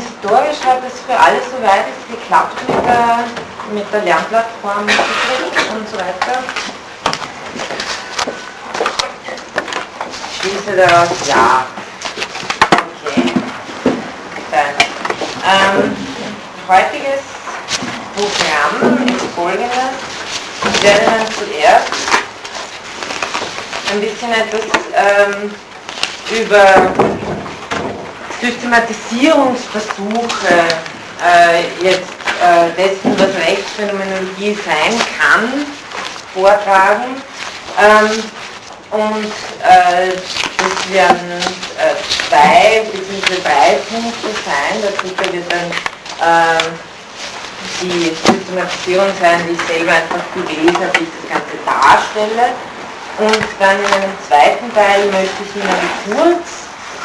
Historisch hat es für alle soweit geklappt mit der, mit der Lernplattform und so weiter. Schließe daraus ja. Okay. Dann, ähm, heutiges Programm ist folgendes. Ich werde dann zuerst ein bisschen etwas ähm, über Systematisierungsversuche äh, jetzt äh, dessen, was Rechtsphänomenologie sein kann, vortragen. Ähm, und äh, das werden äh, zwei bzw. drei Punkte sein. Dritte wird dann ähm, die Systematisierung sein, die ich selber einfach gelesen habe, wie ich das Ganze darstelle. Und dann in einem zweiten Teil möchte ich Ihnen kurz,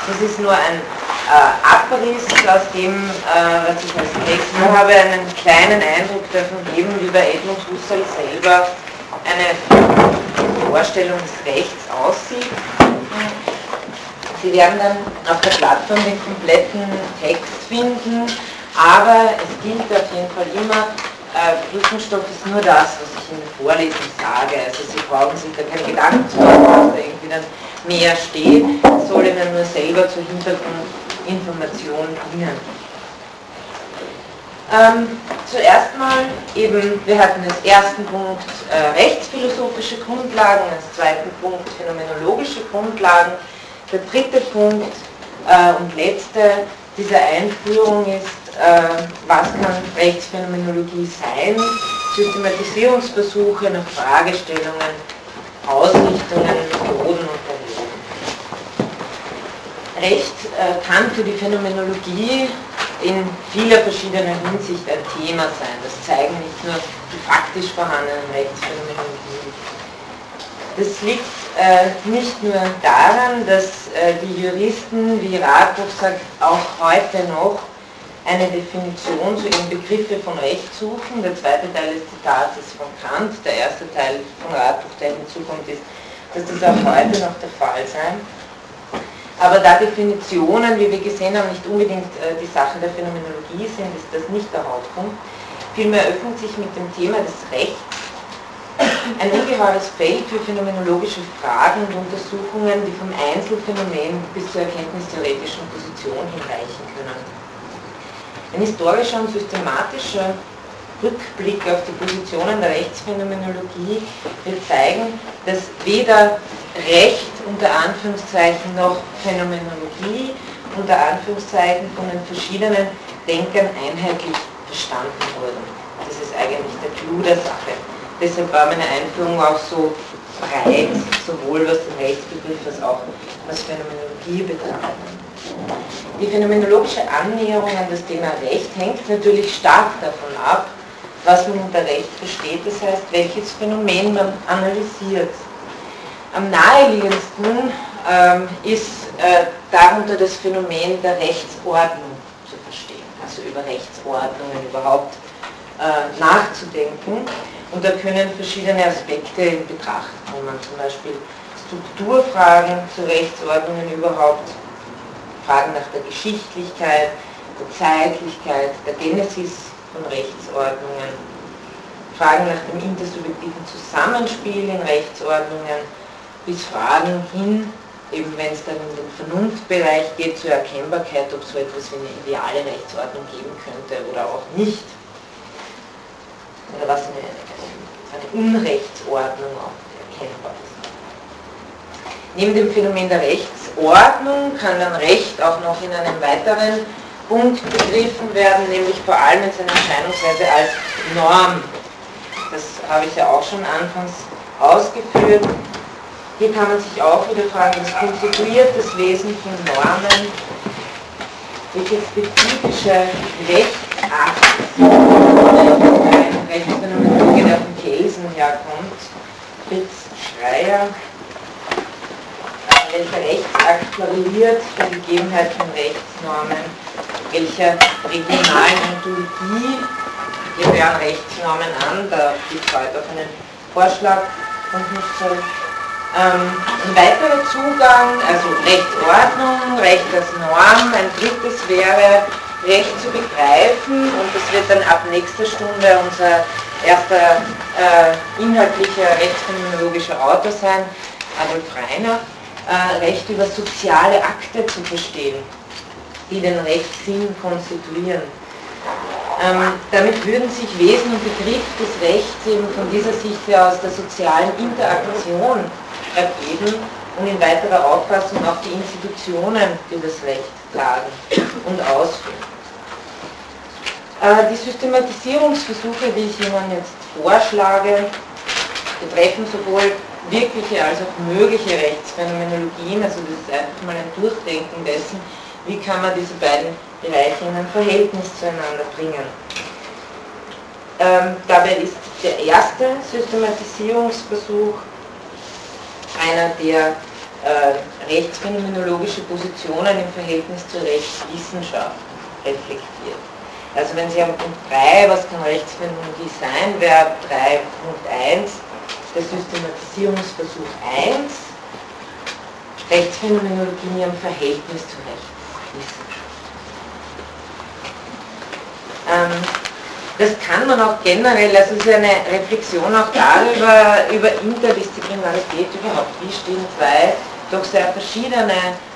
das ist nur ein äh, Abriss aus dem, äh, was ich als Text nur habe, einen kleinen Eindruck davon geben, wie bei Edmund Husserl selber eine Vorstellung des Rechts aussieht. Sie werden dann auf der Plattform den kompletten Text finden, aber es gilt auf jeden Fall immer, äh, Prüfungsstoff ist nur das, was ich in der Vorlesung sage. Also Sie brauchen sich da keine Gedanken zu machen, was da irgendwie dann mehr steht. Es soll Ihnen nur selber zur Hintergrund Information dienen. Ähm, zuerst mal eben, wir hatten als ersten Punkt äh, rechtsphilosophische Grundlagen, als zweiten Punkt phänomenologische Grundlagen. Der dritte Punkt äh, und letzte dieser Einführung ist, äh, was kann Rechtsphänomenologie sein? Systematisierungsversuche nach Fragestellungen, Ausrichtungen, Methoden und Recht äh, kann für die Phänomenologie in vieler verschiedener Hinsicht ein Thema sein. Das zeigen nicht nur die faktisch vorhandenen Rechtsphänomenologien. Das liegt äh, nicht nur daran, dass äh, die Juristen, wie Radbruch sagt, auch heute noch eine Definition zu ihren Begriffe von Recht suchen. Der zweite Teil des Zitats ist von Kant, der erste Teil von Radbruch, der hinzukommt, ist, dass das auch heute noch der Fall sein aber da Definitionen, wie wir gesehen haben, nicht unbedingt äh, die Sache der Phänomenologie sind, ist das nicht der Hauptpunkt. Vielmehr öffnet sich mit dem Thema des Rechts ein ungeheures Feld für phänomenologische Fragen und Untersuchungen, die vom Einzelfenomen bis zur erkenntnistheoretischen Position hinreichen können. Ein historischer und systematischer Rückblick auf die Positionen der Rechtsphänomenologie wird zeigen, dass weder Recht unter Anführungszeichen noch Phänomenologie unter Anführungszeichen von den verschiedenen Denkern einheitlich verstanden wurden. Das ist eigentlich der Clou der Sache. Deshalb war meine Einführung auch so breit, sowohl was den Rechtsbegriff als auch was Phänomenologie betrachtet. Die phänomenologische Annäherung an das Thema Recht hängt natürlich stark davon ab, was man unter Recht versteht, das heißt, welches Phänomen man analysiert. Am naheliegendsten ähm, ist äh, darunter das Phänomen der Rechtsordnung zu verstehen, also über Rechtsordnungen überhaupt äh, nachzudenken. Und da können verschiedene Aspekte in Betracht kommen, zum Beispiel Strukturfragen zu Rechtsordnungen überhaupt, Fragen nach der Geschichtlichkeit, der Zeitlichkeit, der Genesis von Rechtsordnungen, Fragen nach dem intersubjektiven Zusammenspiel in Rechtsordnungen, bis Fragen hin, eben wenn es dann in den Vernunftbereich geht, zur Erkennbarkeit, ob es so etwas wie eine ideale Rechtsordnung geben könnte oder auch nicht. Oder was eine, eine Unrechtsordnung auch erkennbar ist. Neben dem Phänomen der Rechtsordnung kann dann Recht auch noch in einem weiteren Punkt begriffen werden, nämlich vor allem in seiner Erscheinungsweise als Norm. Das habe ich ja auch schon anfangs ausgeführt. Hier kann man sich auch wieder fragen, was konstituiert das Wesen von Normen, welche spezifische Rechtsakt, ein Rechtsphänomenologe, der von Kelsen herkommt, Fritz Schreier, welcher Rechtsakt klariert die Gegebenheit von Rechtsnormen welcher regionalen Ontologie gehören Rechtsnormen an, da gibt es heute auch einen Vorschlag von Husserl. Ähm, ein weiterer Zugang, also Rechtsordnung, Recht als Norm, ein drittes wäre Recht zu begreifen und das wird dann ab nächster Stunde unser erster äh, inhaltlicher rechtsphänomenologischer Autor sein, Adolf Reiner, äh, Recht über soziale Akte zu verstehen, die den Rechtssinn konstituieren. Ähm, damit würden sich Wesen und Begriff des Rechts eben von dieser Sicht her aus der sozialen Interaktion ergeben und in weiterer Auffassung auch die Institutionen, die das Recht tragen und ausführen. Äh, die Systematisierungsversuche, die ich Ihnen jetzt vorschlage, betreffen sowohl wirkliche als auch mögliche Rechtsphänomenologien, also das ist einfach mal ein Durchdenken dessen, wie kann man diese beiden Bereiche in ein Verhältnis zueinander bringen. Ähm, dabei ist der erste Systematisierungsversuch einer, der äh, rechtsphänomenologische Positionen im Verhältnis zur Rechtswissenschaft reflektiert. Also wenn Sie am Punkt 3, was kann Rechtsphänomenologie sein, wäre 3.1 der Systematisierungsversuch 1, Rechtsphänomenologie in ihrem Verhältnis zur Rechtswissenschaft. Ähm, das kann man auch generell, also es ist eine Reflexion auch darüber, über Interdisziplinarität überhaupt. Wie stehen zwei doch sehr verschiedene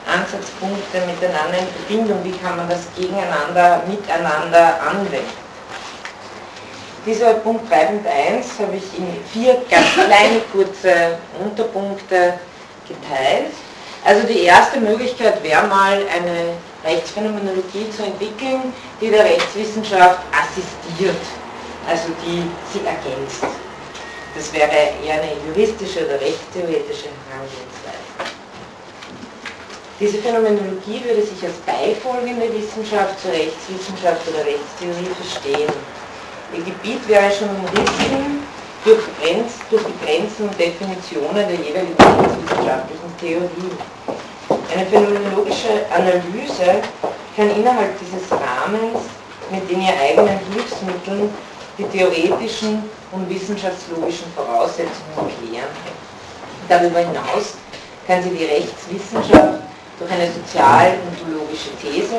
Ansatzpunkte miteinander in Verbindung, wie kann man das gegeneinander, miteinander anwenden. Dieser Punkt 3.1 habe ich in vier ganz kleine, kurze Unterpunkte geteilt. Also die erste Möglichkeit wäre mal eine Rechtsphänomenologie zu entwickeln, die der Rechtswissenschaft assistiert, also die sie ergänzt. Das wäre eher eine juristische oder rechtstheoretische Herangehensweise. Diese Phänomenologie würde sich als beifolgende Wissenschaft zur Rechtswissenschaft oder Rechtstheorie verstehen. Ihr Gebiet wäre schon umrissen durch, Grenz, durch die Grenzen und Definitionen der jeweiligen rechtswissenschaftlichen Theorie. Eine phänomenologische Analyse kann innerhalb dieses Rahmens mit den ihr eigenen Hilfsmitteln die theoretischen und wissenschaftslogischen Voraussetzungen klären. Darüber hinaus kann sie die Rechtswissenschaft durch eine sozial-ontologische These,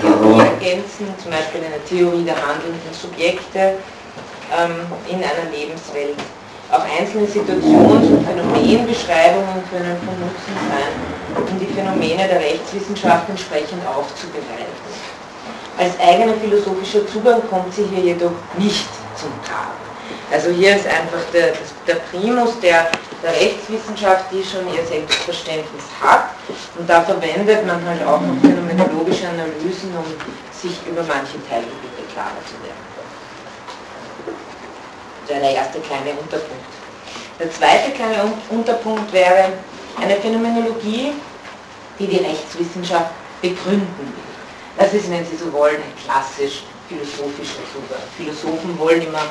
Theorie ergänzen, zum Beispiel eine Theorie der handelnden Subjekte ähm, in einer Lebenswelt. Auch einzelne Situations- und Phänomenbeschreibungen können von Nutzen sein, um die Phänomene der Rechtswissenschaft entsprechend aufzubereiten. Als eigener philosophischer Zugang kommt sie hier jedoch nicht zum Tragen. Also hier ist einfach der, der Primus der, der Rechtswissenschaft, die schon ihr Selbstverständnis hat. Und da verwendet man halt auch noch phänomenologische Analysen, um sich über manche Teilgebiete klarer zu werden. Wäre der erste kleine Unterpunkt. Der zweite kleine Unterpunkt wäre eine Phänomenologie, die die Rechtswissenschaft begründen will. Das ist, wenn Sie so wollen, ein klassisch philosophischer Zugang. Philosophen wollen immer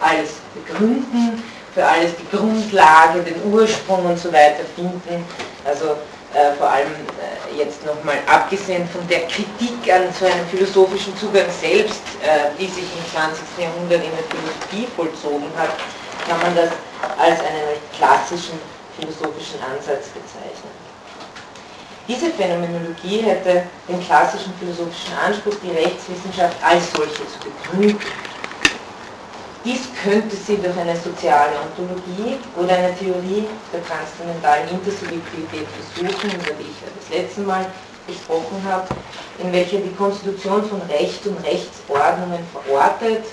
alles begründen, für alles die Grundlage, den Ursprung und so weiter finden. Also äh, vor allem äh, jetzt nochmal abgesehen von der Kritik an so einem philosophischen Zugang selbst, äh, die sich im 20. Jahrhundert in der Philosophie vollzogen hat, kann man das als einen recht klassischen philosophischen Ansatz bezeichnen. Diese Phänomenologie hätte den klassischen philosophischen Anspruch, die Rechtswissenschaft als solche zu begründen dies könnte sie durch eine soziale Ontologie oder eine Theorie der transzendentalen Intersubjektivität versuchen, über die ich ja das letzte Mal gesprochen habe, in welcher die Konstitution von Recht und Rechtsordnungen verortet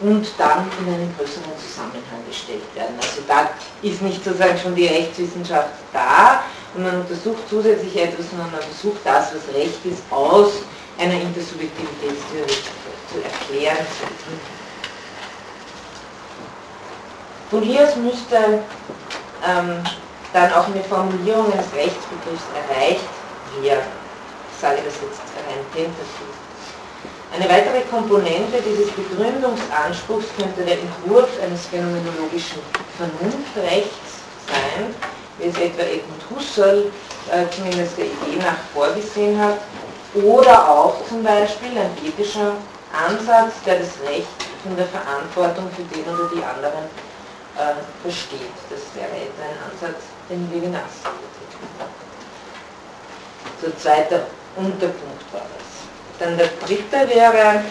und dann in einen größeren Zusammenhang gestellt werden. Also da ist nicht sozusagen schon die Rechtswissenschaft da und man untersucht zusätzlich etwas, sondern man versucht das, was Recht ist, aus einer Intersubjektivitätstheorie zu erklären, zu begründen. Aus müsste ähm, dann auch eine Formulierung eines Rechtsbegriffs erreicht werden. Ich sage das jetzt rein tentativ. Eine weitere Komponente dieses Begründungsanspruchs könnte der Entwurf eines phänomenologischen Vernunftrechts sein, wie es etwa Edmund Husserl äh, zumindest der Idee nach vorgesehen hat, oder auch zum Beispiel ein ethischer Ansatz, der das Recht von der Verantwortung für den oder die anderen versteht. Das wäre etwa ein Ansatz, den Levinas So zweiter Unterpunkt war das. Dann der dritte wäre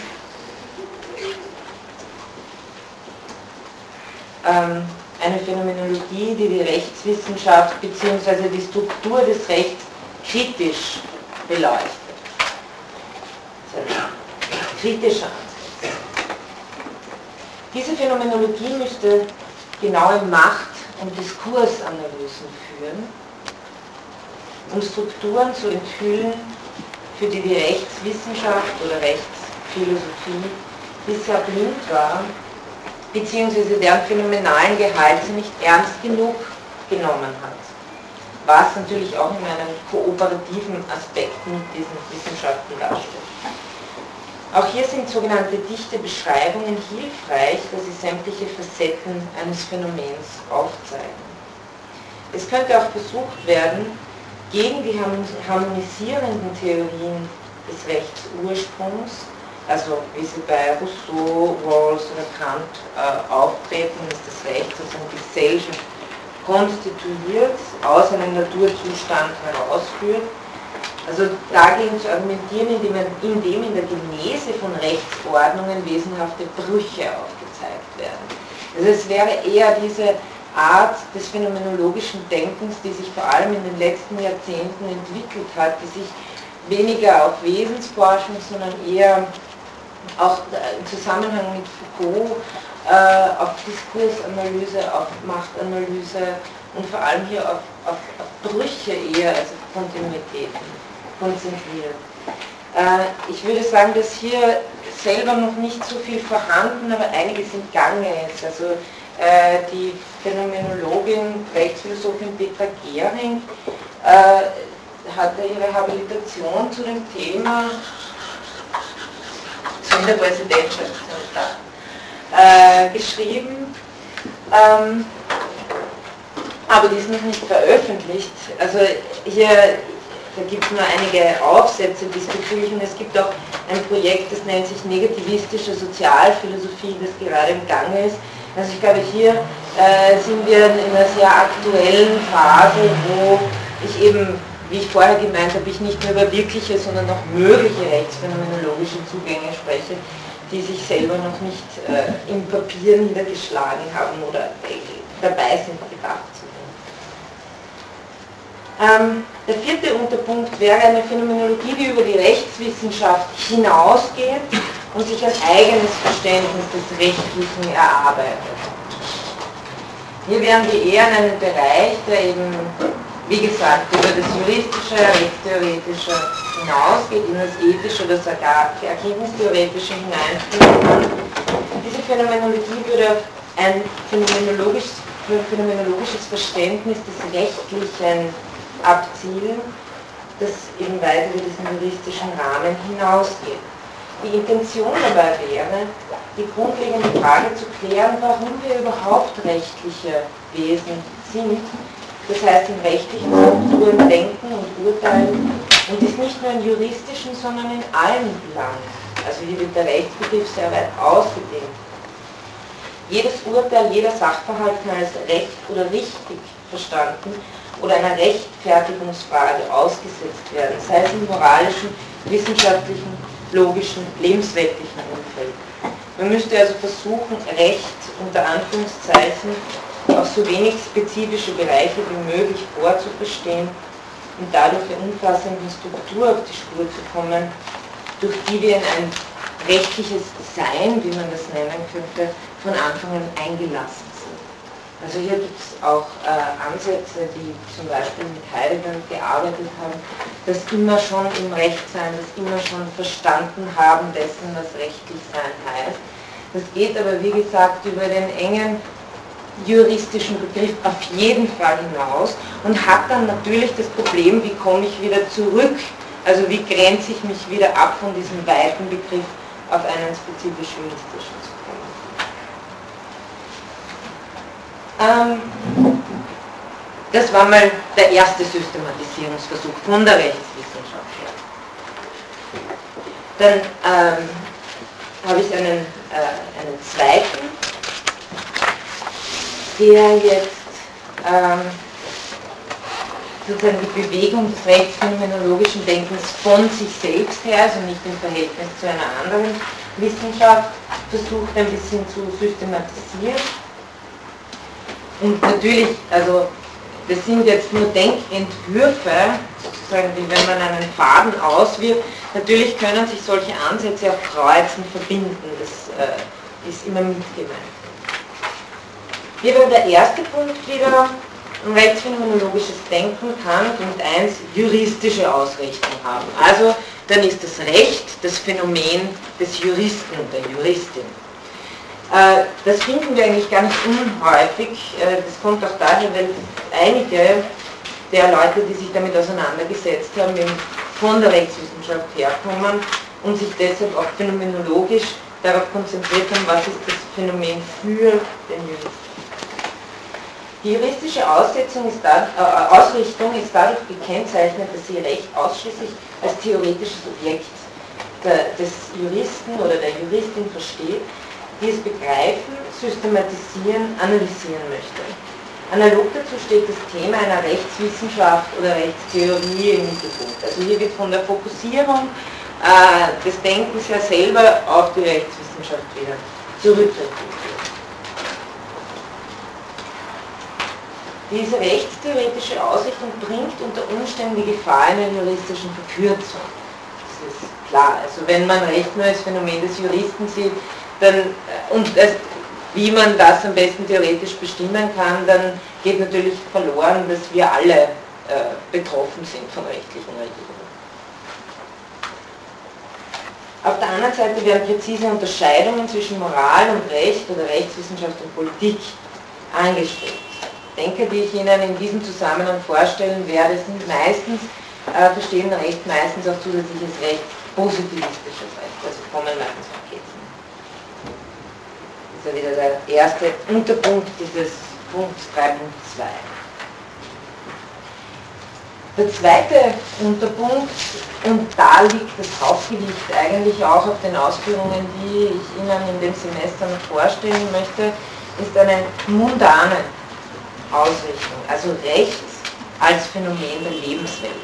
ähm, eine Phänomenologie, die die Rechtswissenschaft bzw. die Struktur des Rechts kritisch beleuchtet. Kritischer Ansatz. Diese Phänomenologie müsste genaue Macht- und Diskursanalysen führen, um Strukturen zu enthüllen, für die die Rechtswissenschaft oder Rechtsphilosophie bisher blind war, beziehungsweise deren phänomenalen Gehalt sie nicht ernst genug genommen hat. Was natürlich auch in einem kooperativen Aspekt mit diesen Wissenschaften darstellt. Auch hier sind sogenannte dichte Beschreibungen hilfreich, da sie sämtliche Facetten eines Phänomens aufzeigen. Es könnte auch versucht werden, gegen die harmonisierenden Theorien des Rechtsursprungs, also wie sie bei Rousseau, Rawls oder Kant äh, auftreten, dass das Recht sozusagen die Gesellschaft konstituiert, aus einem Naturzustand herausführt. Also dagegen zu argumentieren, indem, indem in der Genese von Rechtsordnungen wesenhafte Brüche aufgezeigt werden. Also es wäre eher diese Art des phänomenologischen Denkens, die sich vor allem in den letzten Jahrzehnten entwickelt hat, die sich weniger auf Wesensforschung, sondern eher auch im Zusammenhang mit Foucault äh, auf Diskursanalyse, auf Machtanalyse und vor allem hier auf, auf, auf Brüche eher, also Kontinuitäten konzentriert. Äh, ich würde sagen, dass hier selber noch nicht so viel vorhanden, aber einiges im Gange ist. Also äh, die Phänomenologin, Rechtsphilosophin Petra Gehring äh, hatte ihre Habilitation zu dem Thema zu der Präsidentschaft äh, geschrieben, ähm, aber die ist noch nicht veröffentlicht. Also hier, da gibt es nur einige Aufsätze diesbezüglich und es gibt auch ein Projekt, das nennt sich negativistische Sozialphilosophie, das gerade im Gange ist also ich glaube, hier äh, sind wir in einer sehr aktuellen Phase, wo ich eben, wie ich vorher gemeint habe, ich nicht nur über wirkliche, sondern auch mögliche rechtsphänomenologische Zugänge spreche, die sich selber noch nicht äh, im Papier niedergeschlagen haben oder dabei sind, gedacht. Ähm, der vierte Unterpunkt wäre eine Phänomenologie, die über die Rechtswissenschaft hinausgeht und sich ein eigenes Verständnis des Rechtlichen erarbeitet. Hier wären wir eher in einem Bereich, der eben, wie gesagt, über das juristische, rechtstheoretische hinausgeht, in das ethische oder sogar erkenntnistheoretische hineinführen kann. Diese Phänomenologie würde ein phänomenologisch, phänomenologisches Verständnis des Rechtlichen abzielen, das eben weit über diesen juristischen Rahmen hinausgeht. Die Intention dabei wäre, die grundlegende Frage zu klären, warum wir überhaupt rechtliche Wesen sind. Das heißt, in rechtlichen Strukturen denken und urteilen und dies nicht nur in juristischen, sondern in allen Belangen. Also hier wird der Rechtsbegriff sehr weit ausgedehnt. Jedes Urteil, jeder Sachverhalt kann als recht oder richtig verstanden oder einer Rechtfertigungsfrage ausgesetzt werden, sei es im moralischen, wissenschaftlichen logischen, lebensrechtlichen Umfeld. Man müsste also versuchen, Recht unter Anführungszeichen auf so wenig spezifische Bereiche wie möglich vorzuverstehen und dadurch der umfassenden Struktur auf die Spur zu kommen, durch die wir in ein rechtliches Sein, wie man das nennen könnte, von Anfang an eingelassen also hier gibt es auch äh, Ansätze, die zum Beispiel mit Heidegger gearbeitet haben, das immer schon im Recht sein, das immer schon verstanden haben dessen, was rechtlich sein heißt. Das geht aber wie gesagt über den engen juristischen Begriff auf jeden Fall hinaus und hat dann natürlich das Problem, wie komme ich wieder zurück, also wie grenze ich mich wieder ab von diesem weiten Begriff auf einen spezifisch juristischen zu kommen. Ähm, das war mal der erste Systematisierungsversuch von der Rechtswissenschaft her. Dann ähm, habe ich einen, äh, einen zweiten, der jetzt ähm, sozusagen die Bewegung des rechtsphänomenologischen Denkens von sich selbst her, also nicht im Verhältnis zu einer anderen Wissenschaft, versucht ein bisschen zu systematisieren. Und natürlich, also das sind jetzt nur Denkentwürfe, sozusagen wie wenn man einen Faden auswirft. Natürlich können sich solche Ansätze auf Kreuzen verbinden, das äh, ist immer mitgemeint. Hier wäre der erste Punkt wieder rechtsphänomenologisches Denken kann Punkt 1 juristische Ausrichtung haben. Also dann ist das Recht das Phänomen des Juristen und der Juristin. Äh, das finden wir eigentlich nicht unhäufig. Äh, das kommt auch daher, weil einige der Leute, die sich damit auseinandergesetzt haben, von der Rechtswissenschaft herkommen und sich deshalb auch phänomenologisch darauf konzentriert haben, was ist das Phänomen für den Juristen. Die juristische Aussetzung ist da, äh, Ausrichtung ist dadurch gekennzeichnet, dass sie Recht ausschließlich als theoretisches Objekt der, des Juristen oder der Juristin versteht, die es begreifen, systematisieren, analysieren möchte. Analog dazu steht das Thema einer Rechtswissenschaft oder Rechtstheorie im Mittelpunkt. Also hier wird von der Fokussierung äh, des Denkens ja selber auf die Rechtswissenschaft wieder zurückgeführt. Diese rechtstheoretische Ausrichtung bringt unter Umständen die Gefahr einer juristischen Verkürzung. Das ist klar. Also wenn man Recht nur als Phänomen des Juristen sieht, dann, äh, und das, wie man das am besten theoretisch bestimmen kann, dann geht natürlich verloren, dass wir alle äh, betroffen sind von rechtlichen Regelungen. Auf der anderen Seite werden präzise Unterscheidungen zwischen Moral und Recht oder Rechtswissenschaft und Politik angestrebt. Denke, die ich Ihnen in diesem Zusammenhang vorstellen werde, sind meistens, äh, verstehen Recht meistens auch zusätzliches Recht, positivistisches Recht, also kommen meistens ja wieder der erste Unterpunkt dieses Punkts 3.2. Der zweite Unterpunkt, und da liegt das Hauptgewicht eigentlich auch auf den Ausführungen, die ich Ihnen in dem Semester noch vorstellen möchte, ist eine mundane Ausrichtung, also Rechts als Phänomen der Lebenswelt.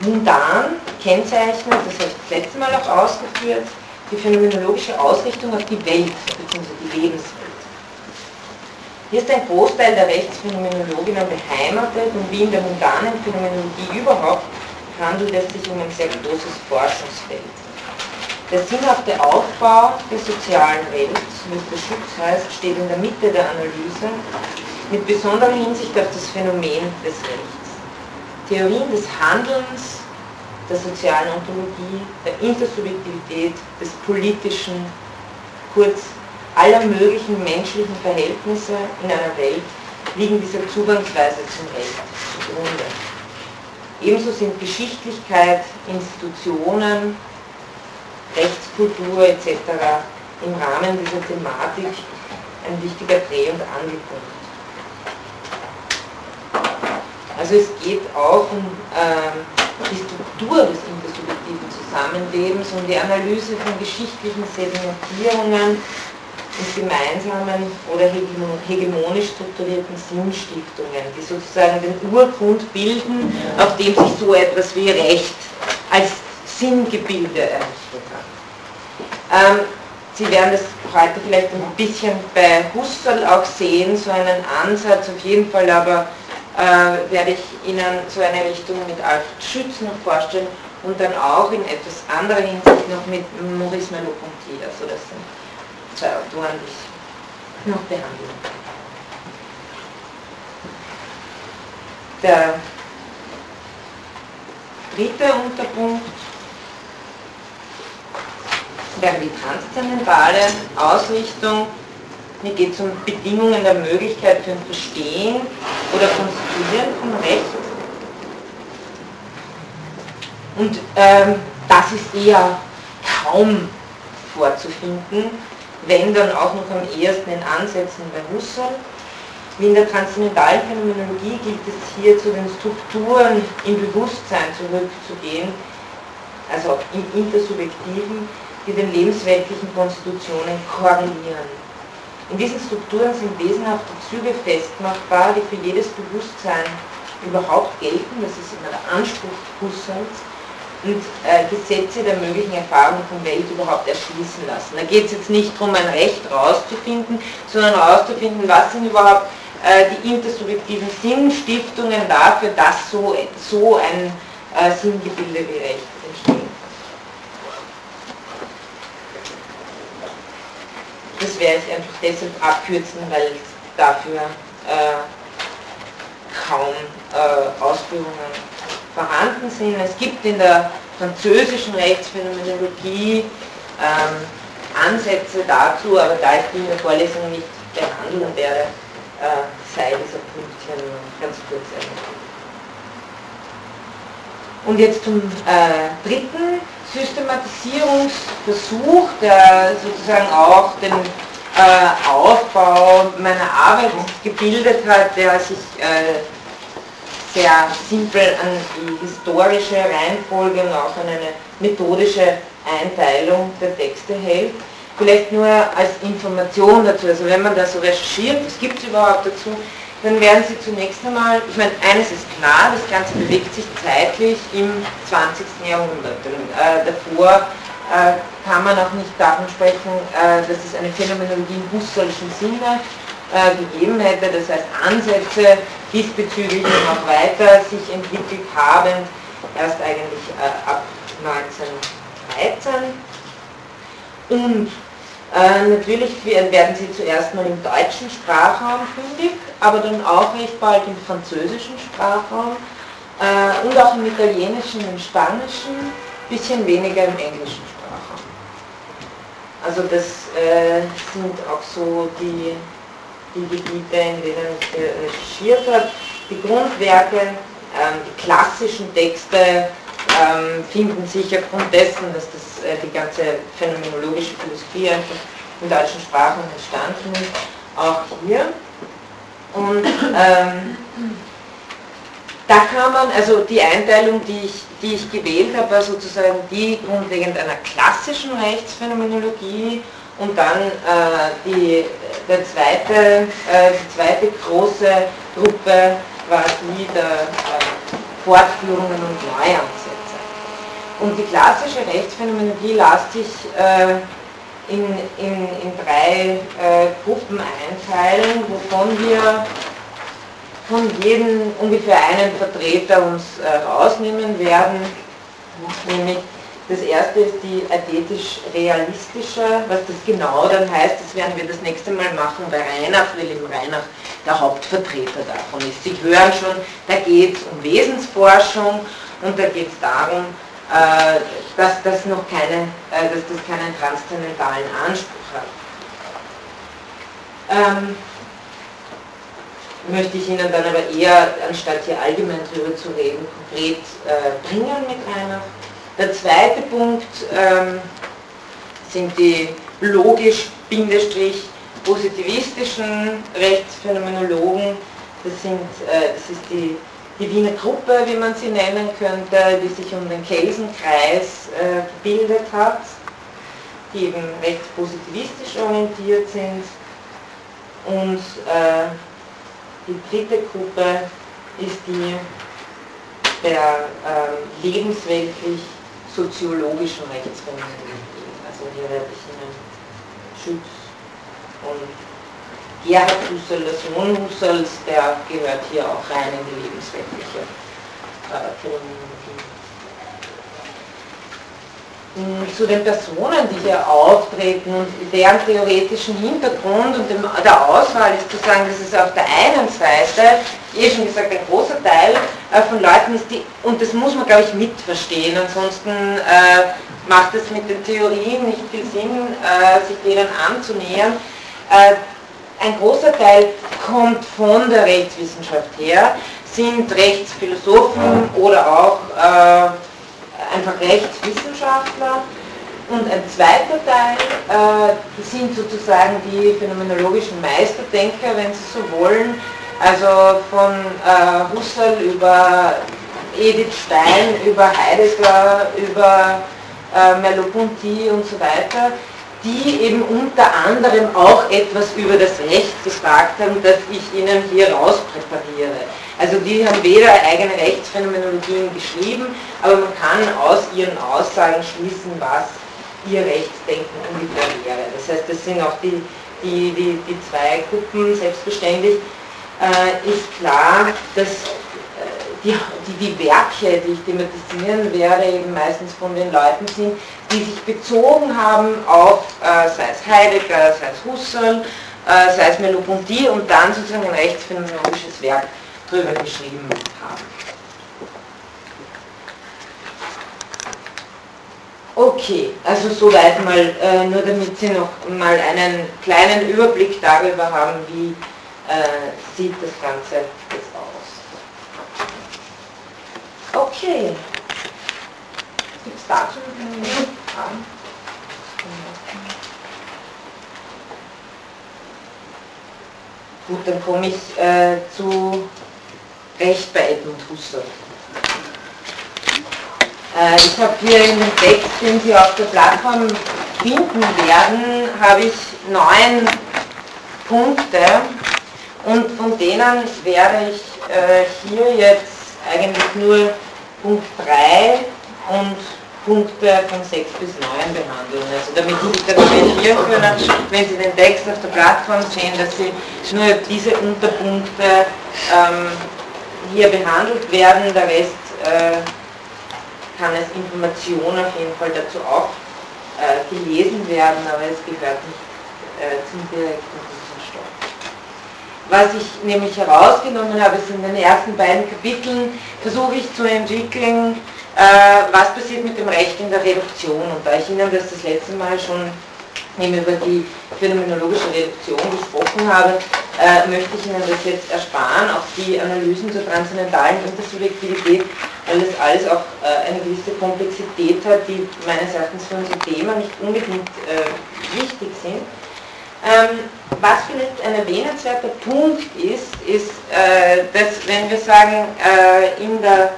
Mundan kennzeichnet, das habe ich das letzte Mal auch ausgeführt, die phänomenologische Ausrichtung auf die Welt bzw. die Lebenswelt. Hier ist ein Großteil der Rechtsphänomenologinnen beheimatet und wie in der mundanen Phänomenologie überhaupt handelt es sich um ein sehr großes Forschungsfeld. Der sinnhafte Aufbau der sozialen Welt, wie es der Schutz heißt, steht in der Mitte der Analyse mit besonderer Hinsicht auf das Phänomen des Rechts. Theorien des Handelns, der sozialen Ontologie, der Intersubjektivität, des Politischen, kurz aller möglichen menschlichen Verhältnisse in einer Welt liegen dieser Zugangsweise zum Recht zugrunde. Ebenso sind Geschichtlichkeit, Institutionen, Rechtskultur etc. im Rahmen dieser Thematik ein wichtiger Dreh- und Angelpunkt. Also es geht auch um ähm, die Struktur des intersubjektiven Zusammenlebens, um die Analyse von geschichtlichen Sedimentierungen und gemeinsamen oder hegemonisch strukturierten Sinnstiftungen, die sozusagen den Urgrund bilden, auf dem sich so etwas wie Recht als Sinngebilde errichtet hat. Ähm, Sie werden das heute vielleicht ein bisschen bei Husserl auch sehen, so einen Ansatz auf jeden Fall, aber äh, werde ich Ihnen so eine Richtung mit Alfred Schütz noch vorstellen und dann auch in etwas anderer Hinsicht noch mit Maurice Merleau-Ponty. Also das sind zwei Autoren, die ich noch behandle. Der dritte Unterpunkt wäre die transzendentale Ausrichtung. Hier geht es um Bedingungen der Möglichkeit für ein Verstehen oder Konstruieren von Recht. Und ähm, das ist eher kaum vorzufinden, wenn dann auch noch am ehesten in Ansätzen bei Husserl. Wie in der transzendentalen Phänomenologie gilt es hier zu den Strukturen im Bewusstsein zurückzugehen, also im Intersubjektiven, die den lebensweltlichen Konstitutionen korrelieren. In diesen Strukturen sind wesenhafte Züge festmachbar, die für jedes Bewusstsein überhaupt gelten, das ist immer der Anspruch Husserls, und äh, Gesetze der möglichen Erfahrung von Welt überhaupt erschließen lassen. Da geht es jetzt nicht darum, ein Recht rauszufinden, sondern rauszufinden, was sind überhaupt äh, die intersubjektiven Sinnstiftungen dafür, dass so, so ein äh, Sinngebilde wie Recht entsteht. Das werde ich einfach deshalb abkürzen, weil dafür äh, kaum äh, Ausführungen vorhanden sind. Es gibt in der französischen Rechtsphänomenologie ähm, Ansätze dazu, aber da ich die in der Vorlesung nicht behandeln werde, äh, sei dieser Punkt hier nur ganz kurz erwähnt. Und jetzt zum äh, dritten Systematisierungsversuch, der sozusagen auch den äh, Aufbau meiner Arbeit gebildet hat, der sich äh, sehr simpel an die historische Reihenfolge und auch an eine methodische Einteilung der Texte hält. Vielleicht nur als Information dazu, also wenn man da so recherchiert, was gibt es überhaupt dazu, dann werden Sie zunächst einmal, ich meine, eines ist klar, das Ganze bewegt sich zeitlich im 20. Jahrhundert. Äh, davor äh, kann man auch nicht davon sprechen, äh, dass es eine Phänomenologie im Husserlschen Sinne äh, gegeben hätte, das heißt Ansätze diesbezüglich noch weiter sich entwickelt haben, erst eigentlich äh, ab 1913. Und äh, natürlich werden sie zuerst mal im deutschen Sprachraum fündig, aber dann auch recht bald im französischen Sprachraum äh, und auch im italienischen und spanischen, bisschen weniger im englischen Sprachraum. Also das äh, sind auch so die die Gebiete, in denen ich recherchiert habe. Die Grundwerke, ähm, die klassischen Texte ähm, finden sich aufgrund dessen, dass das, äh, die ganze phänomenologische Philosophie einfach in deutschen Sprachen entstanden ist, auch hier. Und ähm, da kann man, also die Einteilung, die ich, die ich gewählt habe, war sozusagen die grundlegend einer klassischen Rechtsphänomenologie und dann äh, die, der zweite, äh, die zweite große Gruppe war die der äh, Fortführungen und Neuansätze. Und die klassische Rechtsphänomenologie lässt sich äh, in, in, in drei äh, Gruppen einteilen, wovon wir von jedem ungefähr einen Vertreter uns äh, rausnehmen werden, nämlich das erste ist die ästhetisch-realistische, was das genau dann heißt, das werden wir das nächste Mal machen bei Reinach, eben Reinach der Hauptvertreter davon ist. Sie hören schon, da geht es um Wesensforschung und da geht es darum, äh, dass, das noch keine, äh, dass das keinen transzendentalen Anspruch hat. Ähm, möchte ich Ihnen dann aber eher, anstatt hier allgemein darüber zu reden, konkret äh, bringen mit Reinach. Der zweite Punkt ähm, sind die logisch-positivistischen Rechtsphänomenologen. Das, sind, äh, das ist die, die Wiener Gruppe, wie man sie nennen könnte, die sich um den Kelsenkreis äh, gebildet hat, die eben rechtspositivistisch orientiert sind. Und äh, die dritte Gruppe ist die der äh, lebensweltlich soziologischen Rechtsphänomenologie. Also hier werde ich Ihnen Schütz und Gerhard Husserl, der Sohn Husserls, der gehört hier auch rein in die lebensweltliche äh. Hm, zu den Personen, die hier auftreten und deren theoretischen Hintergrund und dem, der Auswahl ist zu sagen, dass es auf der einen Seite, eh schon gesagt, ein großer Teil äh, von Leuten ist, die, und das muss man glaube ich mitverstehen, ansonsten äh, macht es mit den Theorien nicht viel Sinn, äh, sich denen anzunähern. Ein großer Teil kommt von der Rechtswissenschaft her, sind Rechtsphilosophen oder auch äh, einfach Rechtswissenschaftler. Und ein zweiter Teil äh, sind sozusagen die phänomenologischen Meisterdenker, wenn Sie so wollen, also von äh, Husserl über Edith Stein, über Heidegger, über äh, Merleau-Ponty und so weiter, die eben unter anderem auch etwas über das Recht gefragt haben, das ich Ihnen hier rauspräpariere. Also die haben weder eigene Rechtsphänomenologien geschrieben, aber man kann aus ihren Aussagen schließen, was ihr Rechtsdenken ungefähr wäre. Das heißt, das sind auch die, die, die, die zwei Gruppen selbstverständlich. Äh, ist klar, dass die, die, die Werke, die ich thematisieren werde, eben meistens von den Leuten sind, die sich bezogen haben auf, äh, sei es Heidegger, sei es Husserl, äh, sei es Merleau-Ponty und dann sozusagen ein rechtsphänomenologisches Werk drüber geschrieben haben. Okay, also soweit mal, äh, nur damit Sie noch mal einen kleinen Überblick darüber haben, wie äh, sieht das Ganze jetzt Okay. Gibt es dazu Fragen? Gut, dann komme ich äh, zu Recht bei Edmund Husserl. Äh, ich habe hier in dem Text, den Sie auf der Plattform finden werden, habe ich neun Punkte und von denen werde ich äh, hier jetzt eigentlich nur Punkt 3 und Punkte von 6 bis 9 behandeln. Also damit Sie sich das orientieren können, wenn Sie den Text auf der Plattform sehen, dass Sie nur diese Unterpunkte ähm, hier behandelt werden, der Rest äh, kann als Information auf jeden Fall dazu auch äh, gelesen werden, aber es gehört nicht äh, zum direkten was ich nämlich herausgenommen habe, ist in den ersten beiden Kapiteln, versuche ich zu entwickeln, äh, was passiert mit dem Recht in der Reduktion. Und da ich Ihnen das das letzte Mal schon eben über die phänomenologische Reduktion gesprochen habe, äh, möchte ich Ihnen das jetzt ersparen, auch die Analysen zur transzendentalen Intersubjektivität, weil das alles auch äh, eine gewisse Komplexität hat, die meines Erachtens für unser Thema nicht unbedingt äh, wichtig sind. Ähm, was vielleicht ein erwähnenswerter Punkt ist, ist, äh, dass wenn wir sagen, äh, in der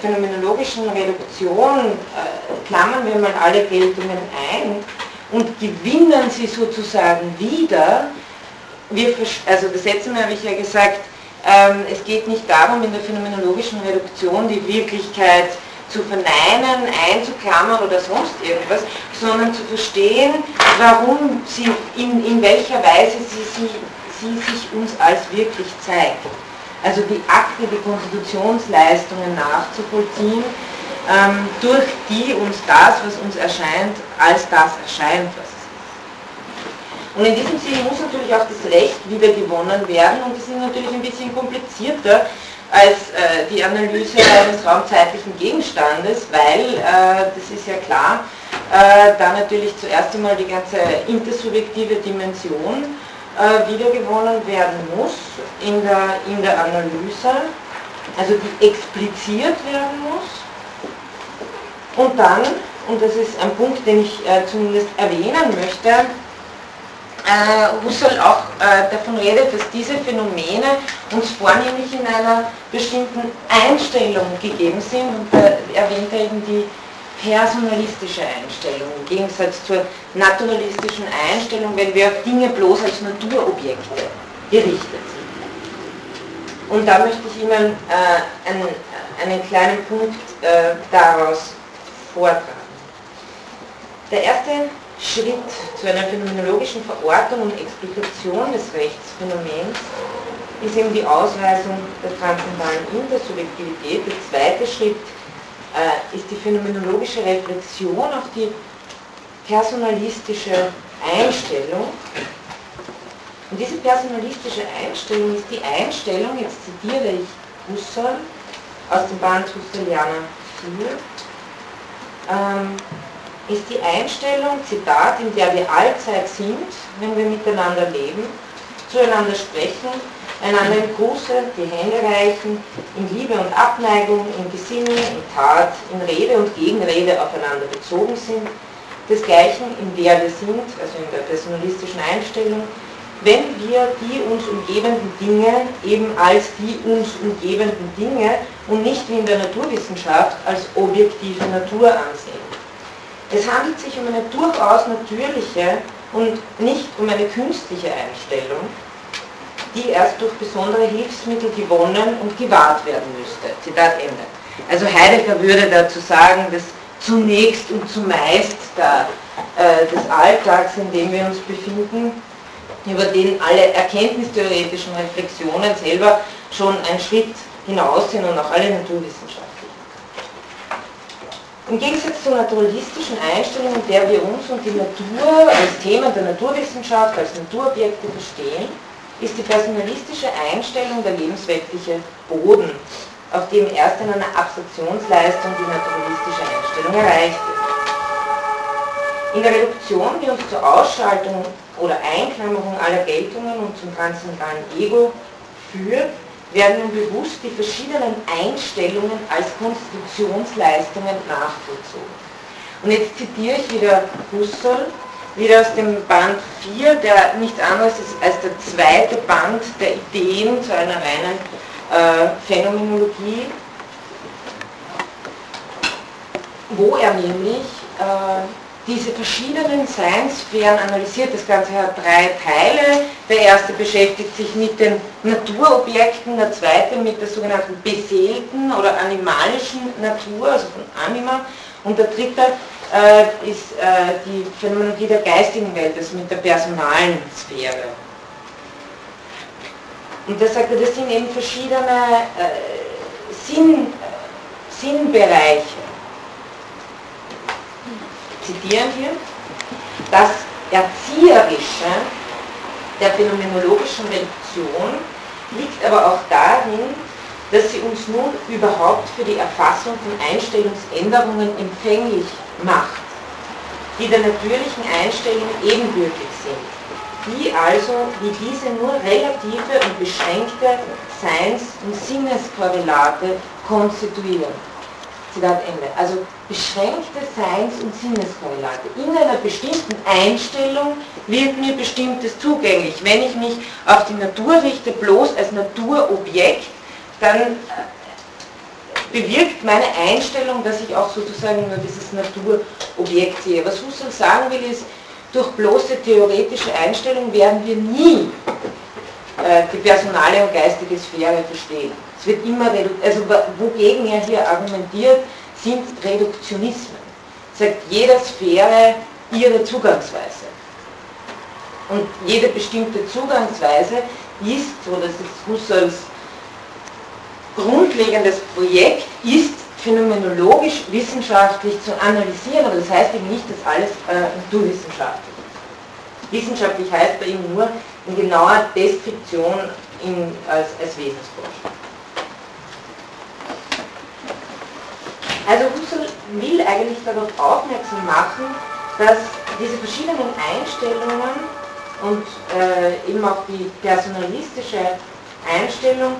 phänomenologischen Reduktion äh, klammern wir mal alle Geltungen ein und gewinnen sie sozusagen wieder, wir, also das letzte Mal habe ich ja gesagt, ähm, es geht nicht darum, in der phänomenologischen Reduktion die Wirklichkeit zu verneinen, einzuklammern oder sonst irgendwas, sondern zu verstehen, warum sie, in, in welcher Weise sie, sie, sie sich uns als wirklich zeigt. Also die Akte, die Konstitutionsleistungen nachzuvollziehen, ähm, durch die uns das, was uns erscheint, als das erscheint, was es ist. Und in diesem Sinne muss natürlich auch das Recht wieder gewonnen werden und das ist natürlich ein bisschen komplizierter, als äh, die Analyse eines raumzeitlichen Gegenstandes, weil, äh, das ist ja klar, äh, da natürlich zuerst einmal die ganze intersubjektive Dimension äh, wiedergewonnen werden muss in der, in der Analyse, also die expliziert werden muss. Und dann, und das ist ein Punkt, den ich äh, zumindest erwähnen möchte, äh, Husserl auch äh, davon redet, dass diese Phänomene uns vornehmlich in einer bestimmten Einstellung gegeben sind und da erwähnt er eben die personalistische Einstellung im Gegensatz zur naturalistischen Einstellung, wenn wir auf Dinge bloß als Naturobjekte gerichtet sind. Und da möchte ich Ihnen äh, einen, einen, kleinen Punkt äh, daraus vortragen. Der erste Schritt zu einer phänomenologischen Verortung und Explikation des Rechtsphänomens ist eben die Ausweisung der transzendentalen Intersubjektivität. Der zweite Schritt äh, ist die phänomenologische Reflexion auf die personalistische Einstellung. Und diese personalistische Einstellung ist die Einstellung, jetzt zitiere ich Husserl aus dem Band Husserlianer 4, ähm, ist die Einstellung, Zitat, in der wir allzeit sind, wenn wir miteinander leben, zueinander sprechen, einander im Gruße die Hände reichen, in Liebe und Abneigung, in Gesinnung, in Tat, in Rede und Gegenrede aufeinander bezogen sind, desgleichen in der wir sind, also in der personalistischen Einstellung, wenn wir die uns umgebenden Dinge eben als die uns umgebenden Dinge und nicht wie in der Naturwissenschaft als objektive Natur ansehen. Es handelt sich um eine durchaus natürliche und nicht um eine künstliche Einstellung, die erst durch besondere Hilfsmittel gewonnen und gewahrt werden müsste. Zitat Ende. Also Heidegger würde dazu sagen, dass zunächst und zumeist der, äh, des Alltags, in dem wir uns befinden, über den alle erkenntnistheoretischen Reflexionen selber schon einen Schritt hinaus sind und auch alle Naturwissenschaften. Im Gegensatz zur naturalistischen Einstellung, in der wir uns und die Natur als Thema der Naturwissenschaft, als Naturobjekte verstehen, ist die personalistische Einstellung der lebensweltliche Boden, auf dem erst in einer Abstraktionsleistung die naturalistische Einstellung erreicht wird. In der Reduktion, die uns zur Ausschaltung oder Einklammerung aller Geltungen und zum transzendentalen Ego führt, werden nun bewusst die verschiedenen Einstellungen als Konstitutionsleistungen nachvollzogen. Und jetzt zitiere ich wieder Husserl, wieder aus dem Band 4, der nichts anderes ist als der zweite Band der Ideen zu einer reinen äh, Phänomenologie, wo er nämlich äh, diese verschiedenen Seinssphären analysiert. Das Ganze hat drei Teile. Der erste beschäftigt sich mit den Naturobjekten, der zweite mit der sogenannten beseelten oder animalischen Natur, also von Anima. Und der dritte äh, ist äh, die Phänomenologie der geistigen Welt, also mit der personalen Sphäre. Und da sagt er, das sind eben verschiedene äh, Sinn, Sinnbereiche zitieren wir, das Erzieherische der phänomenologischen Reduktion liegt aber auch darin, dass sie uns nun überhaupt für die Erfassung von Einstellungsänderungen empfänglich macht, die der natürlichen Einstellung ebenbürtig sind, die also wie diese nur relative und beschränkte Seins- und Sinneskorrelate konstituieren. Zitat Ende. Also beschränkte Seins- und Sinneskorrelate. In einer bestimmten Einstellung wird mir Bestimmtes zugänglich. Wenn ich mich auf die Natur richte, bloß als Naturobjekt, dann bewirkt meine Einstellung, dass ich auch sozusagen nur dieses Naturobjekt sehe. Was Husserl sagen will, ist, durch bloße theoretische Einstellung werden wir nie äh, die personale und geistige Sphäre verstehen. Es wird immer, also wogegen er hier argumentiert, sind Reduktionismen. Sagt jeder Sphäre ihre Zugangsweise. Und jede bestimmte Zugangsweise ist, so das ist Husserls grundlegendes Projekt, ist phänomenologisch wissenschaftlich zu analysieren, aber das heißt eben nicht, dass alles äh, naturwissenschaftlich ist. Wissenschaftlich heißt bei ihm nur in genauer Deskription in, als, als Wesensforschung. Also Husserl will eigentlich darauf aufmerksam machen, dass diese verschiedenen Einstellungen und äh, eben auch die personalistische Einstellung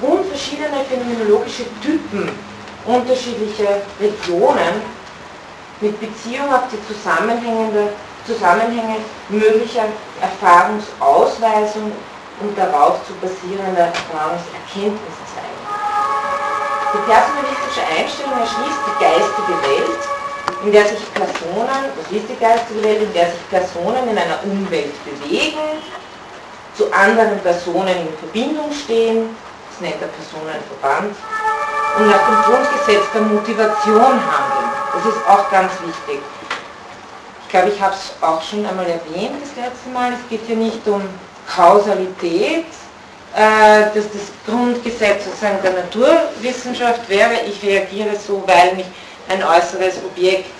Grund verschiedener phänomenologische Typen unterschiedlicher Regionen mit Beziehung auf die zusammenhängende, Zusammenhänge möglicher Erfahrungsausweisung und darauf zu basierender Erfahrungserkenntnisse zeigen. Die personalistische Einstellung erschließt die geistige Welt, in der sich Personen, was ist die geistige Welt, in der sich Personen in einer Umwelt bewegen, zu anderen Personen in Verbindung stehen, das nennt der Personenverband, und nach dem Grundgesetz der Motivation handeln. Das ist auch ganz wichtig. Ich glaube, ich habe es auch schon einmal erwähnt das letzte Mal. Es geht hier nicht um Kausalität, äh, dass das Grundgesetz sozusagen der Naturwissenschaft wäre, ich reagiere so, weil mich ein äußeres Objekt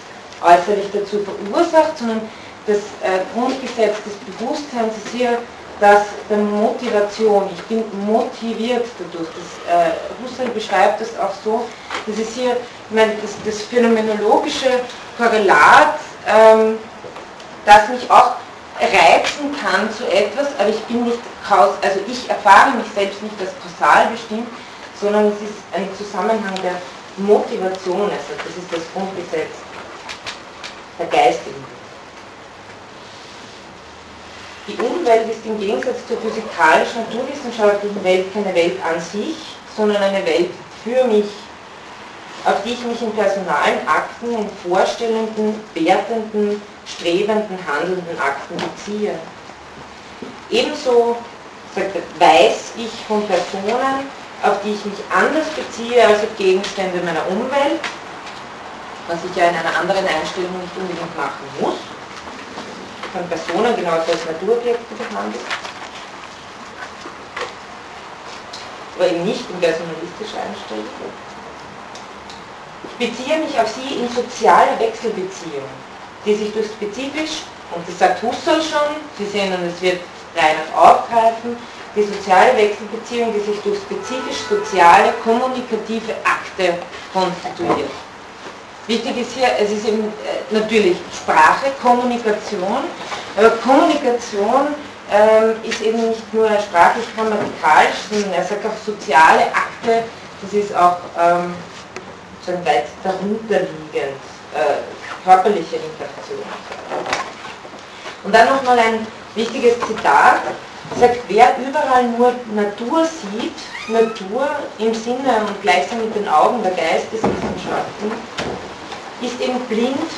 äußerlich dazu verursacht, sondern das äh, Grundgesetz des Bewusstseins ist hier das der Motivation. Ich bin motiviert dadurch. Das, äh, Husserl beschreibt das auch so, das ist hier ich das, das phänomenologische Korrelat, ähm, das mich auch reizen kann zu etwas, aber ich bin nicht also ich erfahre mich selbst nicht als kausal bestimmt, sondern es ist ein Zusammenhang der Motivation, also das ist das Grundgesetz der geistigen. Die Umwelt ist im Gegensatz zur physikalisch-naturwissenschaftlichen Welt keine Welt an sich, sondern eine Welt für mich. auf die ich mich in personalen Akten, in vorstellenden, wertenden, strebenden, handelnden Akten beziehe. Ebenso weiß ich von Personen, auf die ich mich anders beziehe als auf Gegenstände meiner Umwelt, was ich ja in einer anderen Einstellung nicht unbedingt machen muss. Von Personen genauso als Naturobjekte behandelt. Aber eben nicht in personalistischer Einstellung. Ich beziehe mich auf sie in soziale Wechselbeziehungen, die sich durch spezifisch, und das sagt Husserl schon, Sie sehen, und es wird Reinhard aufgreifen, die soziale Wechselbeziehung, die sich durch spezifisch soziale, kommunikative Akte konstituiert. Wichtig ist hier, es ist eben äh, natürlich Sprache, Kommunikation, aber Kommunikation ähm, ist eben nicht nur sprachlich grammatikalisch, sondern er sagt auch soziale Akte, das ist auch ähm, so ein weit darunterliegend, äh, körperliche Interaktion. Und dann nochmal ein wichtiges Zitat, sagt, wer überall nur Natur sieht, Natur im Sinne und gleichsam mit den Augen der Geisteswissenschaften, ist eben blind,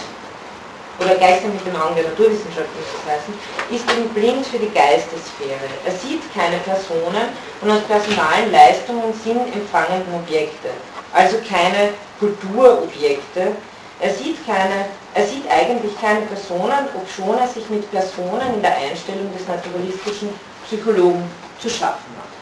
oder gleichsam mit den Augen der Naturwissenschaften muss das heißen, ist eben blind für die Geistesphäre. Er sieht keine Personen und aus personalen Leistungen sind empfangenden Objekte, also keine Kulturobjekte, er sieht, keine, er sieht eigentlich keine Personen, obschon er sich mit Personen in der Einstellung des naturalistischen Psychologen zu schaffen hat.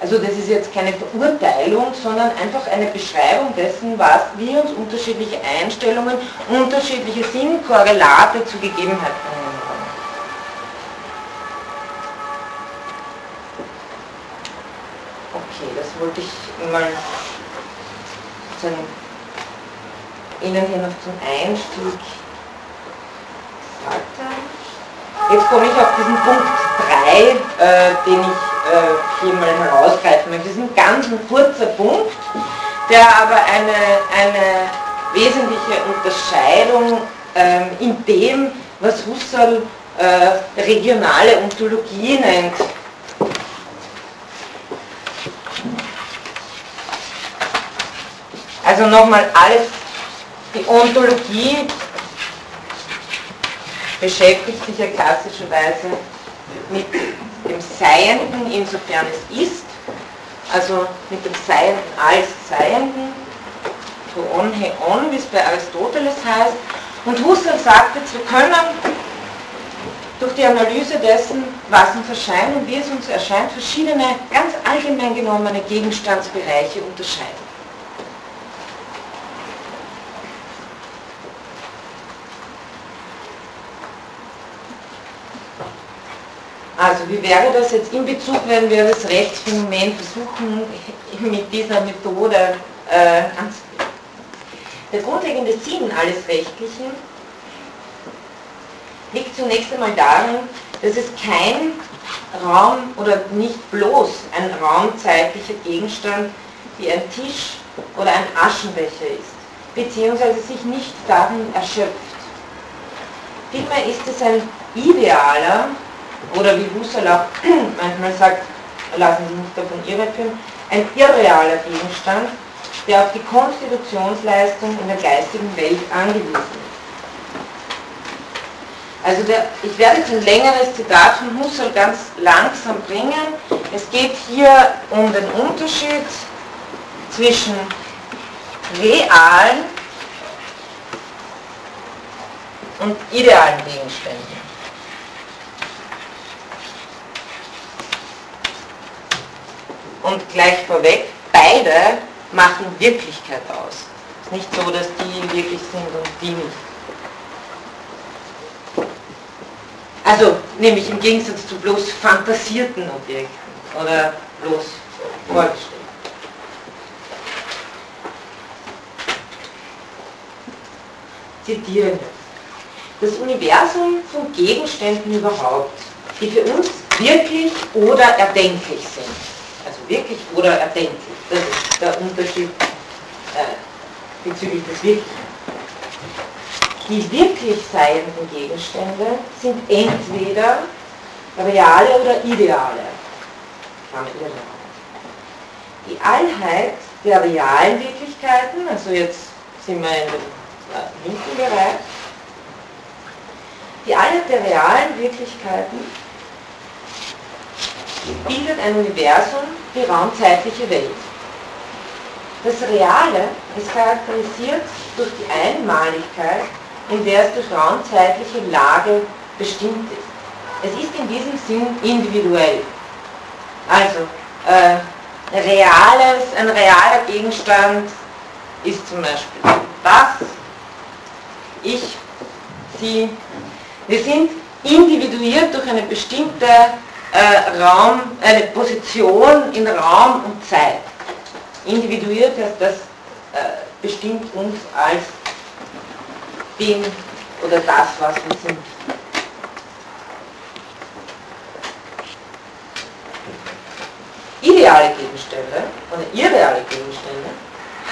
Also das ist jetzt keine Verurteilung, sondern einfach eine Beschreibung dessen, was wir uns unterschiedliche Einstellungen, unterschiedliche Sinnkorrelate zu Gegebenheiten nehmen. Okay, das wollte ich mal Ihnen hier noch zum Einstieg haben. Jetzt komme ich auf diesen Punkt 3, äh, den ich äh, hier mal herausgreifen möchte. Das ist ein ganz ein kurzer Punkt, der aber eine, eine wesentliche Unterscheidung äh, in dem, was Husserl äh, regionale Ontologie nennt, Also nochmal alles die Ontologie beschäftigt sich ja klassischerweise mit dem Seienden, insofern es ist, also mit dem Seienden als Seienden, to on he on, wie es bei Aristoteles heißt. Und Husserl sagt jetzt, wir können durch die Analyse dessen, was uns erscheint und wie es uns erscheint, verschiedene ganz allgemein genommene Gegenstandsbereiche unterscheiden. Also wie wäre das jetzt in Bezug, wenn wir das Rechtsphänomen versuchen, mit dieser Methode äh, anzugehen? Der grundlegende Sinn alles Rechtlichen liegt zunächst einmal darin, dass es kein Raum oder nicht bloß ein raumzeitlicher Gegenstand wie ein Tisch oder ein Aschenbecher ist, beziehungsweise sich nicht darin erschöpft. Vielmehr ist es ein idealer, oder wie Husserl auch manchmal sagt, lassen Sie mich davon irreführen, ein irrealer Gegenstand, der auf die Konstitutionsleistung in der geistigen Welt angewiesen ist. Also der, ich werde jetzt ein längeres Zitat von Husserl ganz langsam bringen. Es geht hier um den Unterschied zwischen realen und idealen Gegenständen. Und gleich vorweg, beide machen Wirklichkeit aus. Es ist nicht so, dass die wirklich sind und die nicht. Also, nämlich im Gegensatz zu bloß fantasierten Objekten oder bloß vorgestellt. Zitieren. Das Universum von Gegenständen überhaupt, die für uns wirklich oder erdenklich sind wirklich oder erdenklich. Das ist der Unterschied äh, bezüglich des Wirklichen. Die wirklich seienden Gegenstände sind entweder reale oder ideale. Die Allheit der realen Wirklichkeiten, also jetzt sind wir in dem äh, linken Bereich, die Einheit der realen Wirklichkeiten bildet ein Universum, die raumzeitliche Welt. Das Reale ist charakterisiert durch die Einmaligkeit, in der es durch raumzeitliche Lage bestimmt ist. Es ist in diesem Sinn individuell. Also, äh, reales, ein realer Gegenstand ist zum Beispiel das, ich, sie. Wir sind individuiert durch eine bestimmte äh, Raum, eine Position in Raum und Zeit. Individuiert heißt, das äh, bestimmt uns als den oder das, was wir sind. Ideale Gegenstände oder irreale Gegenstände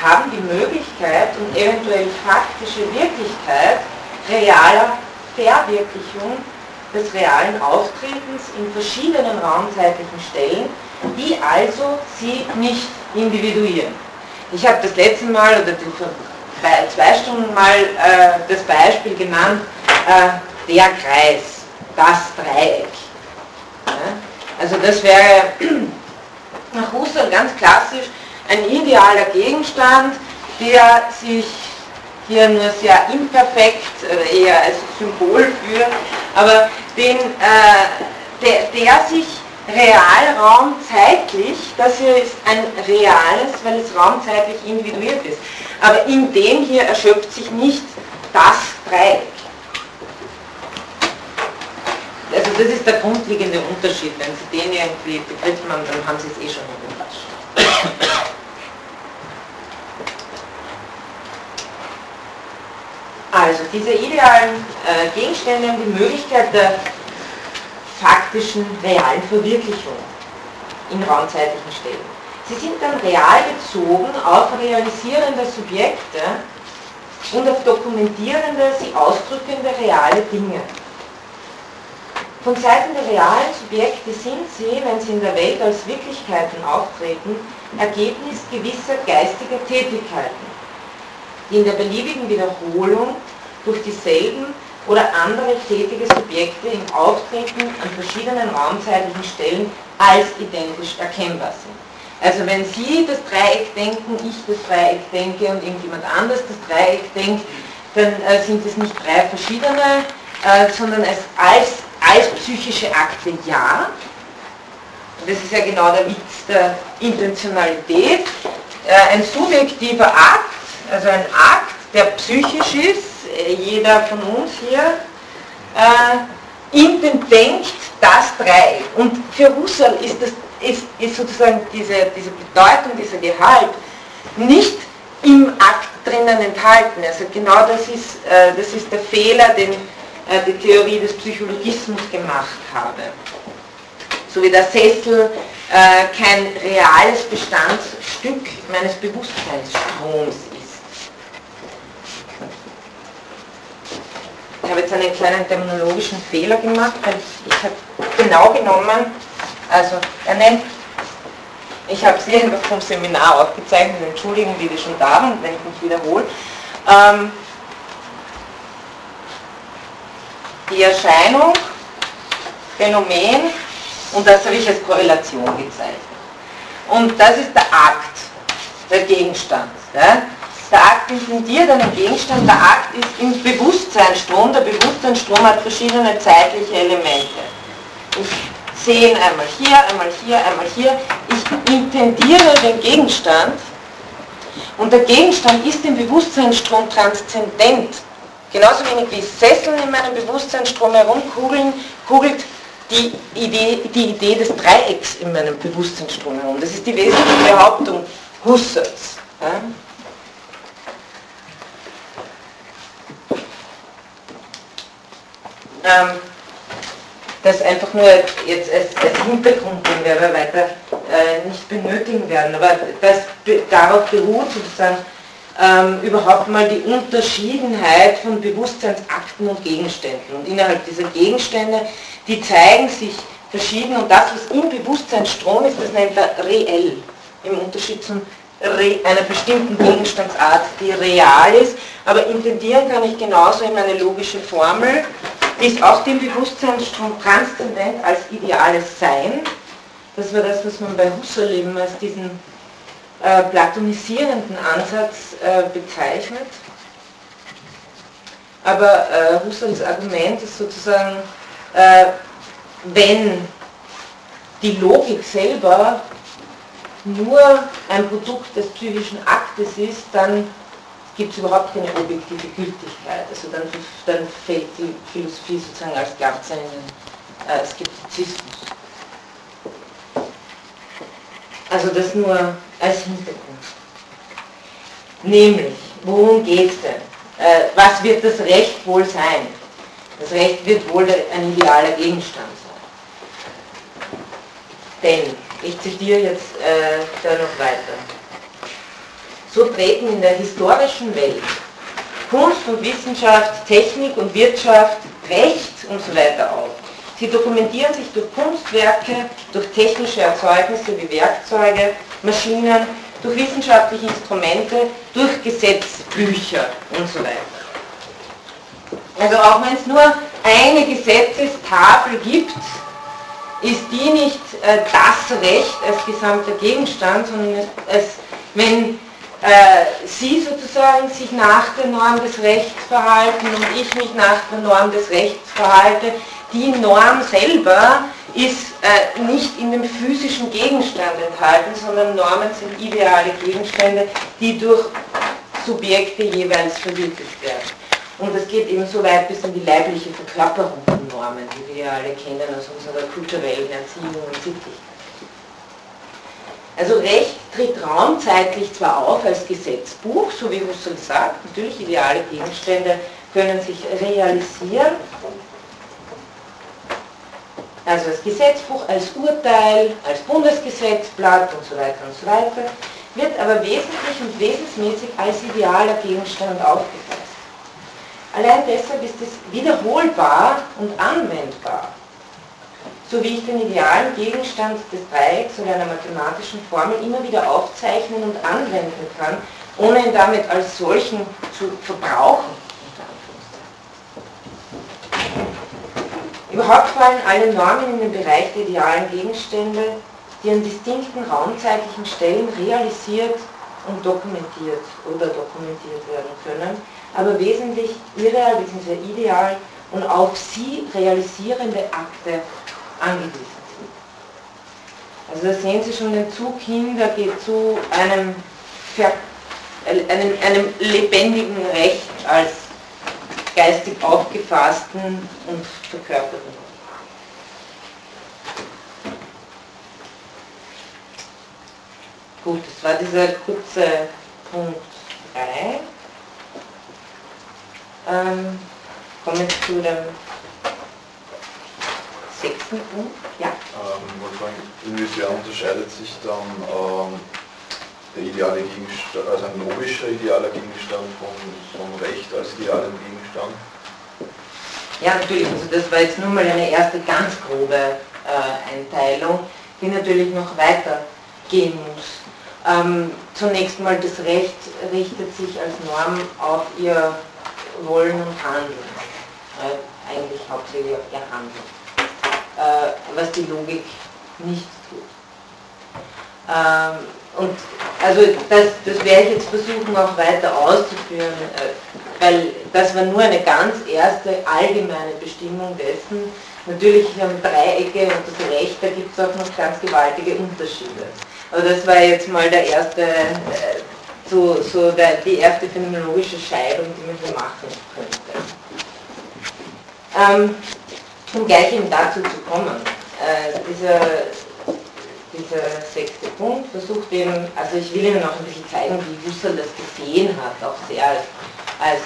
haben die Möglichkeit und eventuell faktische Wirklichkeit realer Verwirklichung des realen Auftretens in verschiedenen raumzeitlichen Stellen, die also sie nicht individuieren. Ich habe das letzte Mal oder vor zwei Stunden mal äh, das Beispiel genannt, äh, der Kreis, das Dreieck. Ja? Also das wäre nach Husserl ganz klassisch ein idealer Gegenstand, der sich hier nur sehr imperfekt, äh, eher als Symbol für, aber den, äh, der, der sich Realraum zeitlich, das hier ist ein reales, weil es raumzeitlich individuiert ist. Aber in dem hier erschöpft sich nicht das Dreieck. Also das ist der grundlegende Unterschied. Wenn Sie den irgendwie begriffen haben, dann haben Sie es eh schon überrascht. Also diese idealen äh, Gegenstände haben die Möglichkeit der faktischen, realen Verwirklichung in raumzeitlichen Stellen. Sie sind dann real bezogen auf realisierende Subjekte und auf dokumentierende, sie ausdrückende reale Dinge. Von Seiten der realen Subjekte sind sie, wenn sie in der Welt als Wirklichkeiten auftreten, Ergebnis gewisser geistiger Tätigkeiten die in der beliebigen Wiederholung durch dieselben oder andere tätige Subjekte im Auftreten an verschiedenen raumzeitlichen Stellen als identisch erkennbar sind. Also wenn Sie das Dreieck denken, ich das Dreieck denke und irgendjemand anders das Dreieck denkt, dann äh, sind es nicht drei verschiedene, äh, sondern es als, als psychische Akte ja. Das ist ja genau der Witz der Intentionalität. Äh, ein subjektiver Akt also ein Akt, der psychisch ist, äh, jeder von uns hier, äh, in dem denkt das Dreieck. Und für Husserl ist, das, ist, ist sozusagen diese, diese Bedeutung, dieser Gehalt nicht im Akt drinnen enthalten. Also genau das ist, äh, das ist der Fehler, den äh, die Theorie des Psychologismus gemacht habe. So wie der Sessel äh, kein reales Bestandsstück meines Bewusstseinsstroms Ich habe jetzt einen kleinen terminologischen Fehler gemacht, weil ich habe genau genommen, also er nennt, ich habe sie einfach vom Seminar aufgezeichnet, entschuldigen, die, die schon da waren, wenn ich mich wiederhole. Ähm, die Erscheinung, Phänomen und das habe ich als Korrelation gezeichnet. Und das ist der Akt, der Gegenstand. Ja? Der Akt intendiert einen Gegenstand, der Akt ist im Bewusstseinsstrom, der Bewusstseinsstrom hat verschiedene zeitliche Elemente. Ich sehe ihn einmal hier, einmal hier, einmal hier. Ich intendiere den Gegenstand und der Gegenstand ist im Bewusstseinsstrom transzendent. Genauso wenig wie Sesseln in meinem Bewusstseinsstrom herumkugeln, kugelt die Idee, die Idee des Dreiecks in meinem Bewusstseinsstrom herum. Das ist die wesentliche Behauptung Husserls. Ja? Ähm, das einfach nur jetzt als, als Hintergrund, den wir aber weiter äh, nicht benötigen werden. Aber das darauf beruht sozusagen ähm, überhaupt mal die Unterschiedenheit von Bewusstseinsakten und Gegenständen. Und innerhalb dieser Gegenstände, die zeigen sich verschieden und das, was im Bewusstseinsstrom ist, das nennt er reell, im Unterschied zum einer bestimmten Gegenstandsart, die real ist, aber intendieren kann ich genauso in meine logische Formel, ist auch dem Bewusstseinsstrom transzendent als ideales Sein. Das war das, was man bei Husserl eben als diesen äh, platonisierenden Ansatz äh, bezeichnet. Aber äh, Husserls Argument ist sozusagen, äh, wenn die Logik selber nur ein Produkt des psychischen Aktes ist, dann gibt es überhaupt keine objektive Gültigkeit. Also dann, dann fällt die Philosophie sozusagen als Ganze in den äh, Skeptizismus. Also das nur als Hintergrund. Nämlich, worum geht es denn? Äh, was wird das Recht wohl sein? Das Recht wird wohl ein idealer Gegenstand sein. Denn, ich zitiere jetzt äh, da noch weiter. So treten in der historischen Welt Kunst und Wissenschaft, Technik und Wirtschaft, Recht und so weiter auf. Sie dokumentieren sich durch Kunstwerke, durch technische Erzeugnisse wie Werkzeuge, Maschinen, durch wissenschaftliche Instrumente, durch Gesetzbücher und so weiter. Also auch wenn es nur eine Gesetzestafel gibt, ist die nicht äh, das Recht als gesamter Gegenstand, sondern es, wenn äh, Sie sozusagen sich nach der Norm des Rechts verhalten und ich mich nach der Norm des Rechts verhalte, die Norm selber ist äh, nicht in dem physischen Gegenstand enthalten, sondern Normen sind ideale Gegenstände, die durch Subjekte jeweils verwirklicht werden. Und das geht eben so weit bis in die leibliche Verkörperung von Normen, die wir ja alle kennen aus unserer kulturellen Erziehung und Sittlichkeit. Also Recht tritt raumzeitlich zwar auf als Gesetzbuch, so wie Husserl sagt, natürlich ideale Gegenstände können sich realisieren, also als Gesetzbuch, als Urteil, als Bundesgesetzblatt und so weiter und so weiter, wird aber wesentlich und wesensmäßig als idealer Gegenstand aufgefasst. Allein deshalb ist es wiederholbar und anwendbar so wie ich den idealen Gegenstand des Dreiecks oder einer mathematischen Formel immer wieder aufzeichnen und anwenden kann, ohne ihn damit als solchen zu verbrauchen. Überhaupt fallen alle Normen in den Bereich der idealen Gegenstände, die an distinkten raumzeitlichen Stellen realisiert und dokumentiert oder dokumentiert werden können, aber wesentlich irreal bzw. ideal und auf sie realisierende Akte sind. Also da sehen Sie schon den Zug hin, der geht zu einem, einem, einem lebendigen Recht als geistig aufgefassten und verkörperten. Gut, das war dieser kurze Punkt 3. Ähm, kommen wir zu dem sechsten Punkt. Ja. Ähm, inwiefern unterscheidet sich dann ähm, der ideale Gegenstand, also ein logischer idealer Gegenstand von, von Recht als idealem Gegenstand? Ja, natürlich. Also das war jetzt nur mal eine erste ganz grobe äh, Einteilung, die natürlich noch weiter gehen muss. Ähm, zunächst mal, das Recht richtet sich als Norm auf ihr Wollen und Handeln. Äh, eigentlich hauptsächlich auf ihr Handeln was die Logik nicht tut. Ähm, und also das, das werde ich jetzt versuchen auch weiter auszuführen, äh, weil das war nur eine ganz erste allgemeine Bestimmung dessen. Natürlich haben Dreiecke und das Recht, da gibt es auch noch ganz gewaltige Unterschiede. Aber das war jetzt mal der erste, äh, so, so der, die erste phänomenologische Scheidung, die man hier machen könnte. Ähm, um gleich eben dazu zu kommen. Äh, dieser, dieser sechste Punkt versucht eben, also ich will Ihnen auch ein bisschen zeigen, wie Husserl das gesehen hat, auch sehr als, als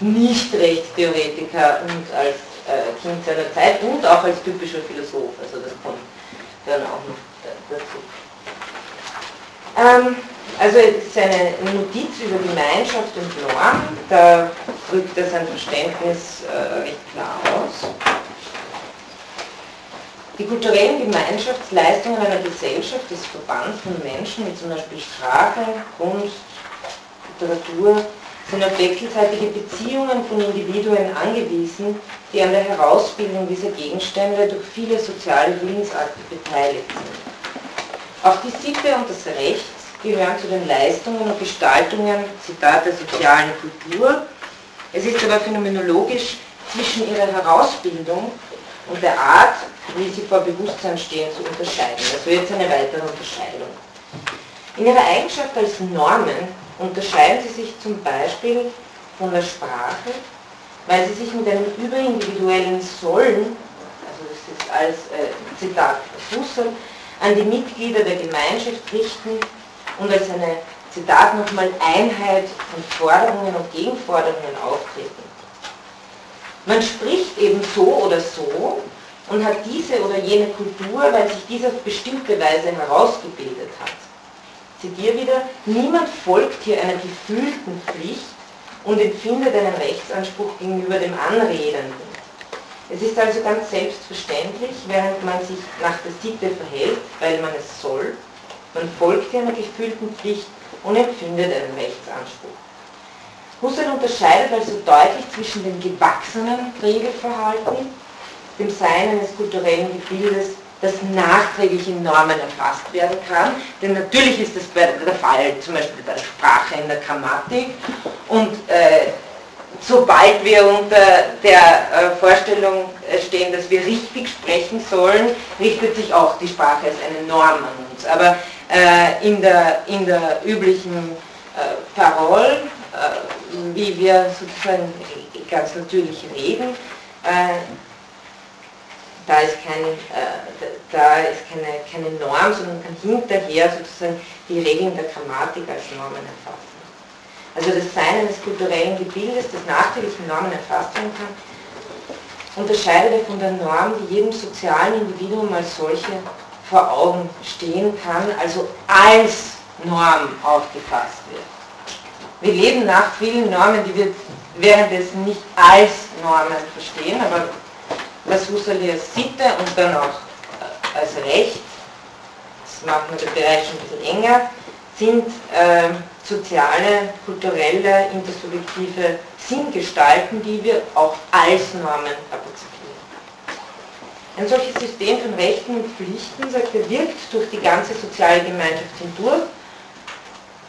Nicht-Rechtstheoretiker und als äh, Kind seiner Zeit und auch als typischer Philosoph, also das kommt dann auch noch dazu. Ähm, also es ist eine Notiz über Gemeinschaft und Norm, da drückt er sein Verständnis äh, recht klar aus. Die kulturellen Gemeinschaftsleistungen einer Gesellschaft des Verbands von Menschen, wie zum Beispiel Sprache, Kunst, Literatur, sind auf wechselseitige Beziehungen von Individuen angewiesen, die an der Herausbildung dieser Gegenstände durch viele soziale Willensakte beteiligt sind. Auch die Sitte und das Recht gehören zu den Leistungen und Gestaltungen, Zitat der sozialen Kultur. Es ist aber phänomenologisch zwischen ihrer Herausbildung und der Art, wie sie vor Bewusstsein stehen, zu unterscheiden. Also jetzt eine weitere Unterscheidung. In ihrer Eigenschaft als Normen unterscheiden sie sich zum Beispiel von der Sprache, weil sie sich mit einem überindividuellen Sollen, also das ist als äh, Zitat Husserl, an die Mitglieder der Gemeinschaft richten und als eine, Zitat nochmal, Einheit von Forderungen und Gegenforderungen auftreten. Man spricht eben so oder so und hat diese oder jene Kultur, weil sich diese auf bestimmte Weise herausgebildet hat. Zitiere wieder, niemand folgt hier einer gefühlten Pflicht und empfindet einen Rechtsanspruch gegenüber dem Anredenden. Es ist also ganz selbstverständlich, während man sich nach der Sitte verhält, weil man es soll, man folgt einer gefühlten Pflicht und empfindet einen Rechtsanspruch. Husserl unterscheidet also deutlich zwischen dem gewachsenen Regelverhalten, dem Sein eines kulturellen Gebildes, das nachträglich in Normen erfasst werden kann. Denn natürlich ist das der Fall, zum Beispiel bei der Sprache in der Grammatik. Und äh, sobald wir unter der äh, Vorstellung äh, stehen, dass wir richtig sprechen sollen, richtet sich auch die Sprache als eine Norm an uns. Aber äh, in, der, in der üblichen äh, Parole, äh, wie wir sozusagen ganz natürlich reden, äh, da ist, kein, äh, da ist keine, keine Norm, sondern kann hinterher sozusagen die Regeln der Grammatik als Normen erfassen. Also das Sein eines kulturellen Gebildes, das nachträglich Normen erfasst werden kann, unterscheidet er von der Norm, die jedem sozialen Individuum als solche vor Augen stehen kann, also als Norm aufgefasst wird. Wir leben nach vielen Normen, die wir währenddessen nicht als Normen verstehen, aber was Husserl als Sitte und dann auch äh, als Recht, das machen wir den Bereich schon ein bisschen enger, sind äh, soziale, kulturelle, intersubjektive Sinngestalten, die wir auch als Normen apozifieren. Ein solches System von Rechten und Pflichten, sagt er, wirkt durch die ganze soziale Gemeinschaft hindurch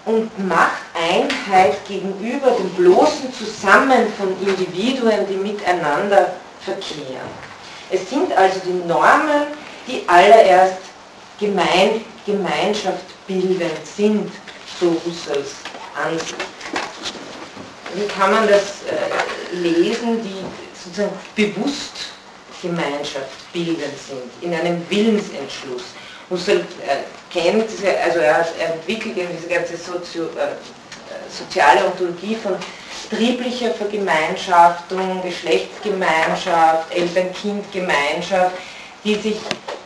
und macht Einheit gegenüber dem bloßen Zusammen von Individuen, die miteinander verkehren. Es sind also die Normen, die allererst gemein, Gemeinschaft bildend sind, so Husserls Ansicht. Wie kann man das äh, lesen, die sozusagen bewusst Gemeinschaft bildend sind, in einem Willensentschluss? Husserl äh, kennt, also er, hat, entwickelt diese ganze Sozio, äh, soziale Ontologie von trieblicher Vergemeinschaftung, Geschlechtsgemeinschaft, Eltern-Kind-Gemeinschaft, die sich,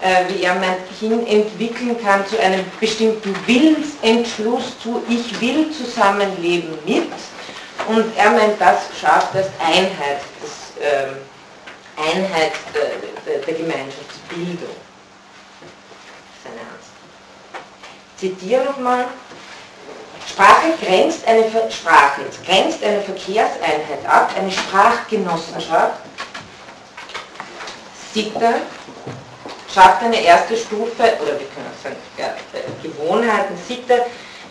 äh, wie er meint, hin entwickeln kann zu einem bestimmten Willensentschluss zu Ich will zusammenleben mit. Und er meint, das schafft erst Einheit, das, äh, Einheit der, der, der Gemeinschaftsbildung. Seine Ansicht. Zitiere nochmal. Sprache grenzt eine, Sprache grenzt eine Verkehrseinheit ab, eine Sprachgenossenschaft. Sitte schafft eine erste Stufe, oder wir können auch sagen, ja, Gewohnheiten, Sitte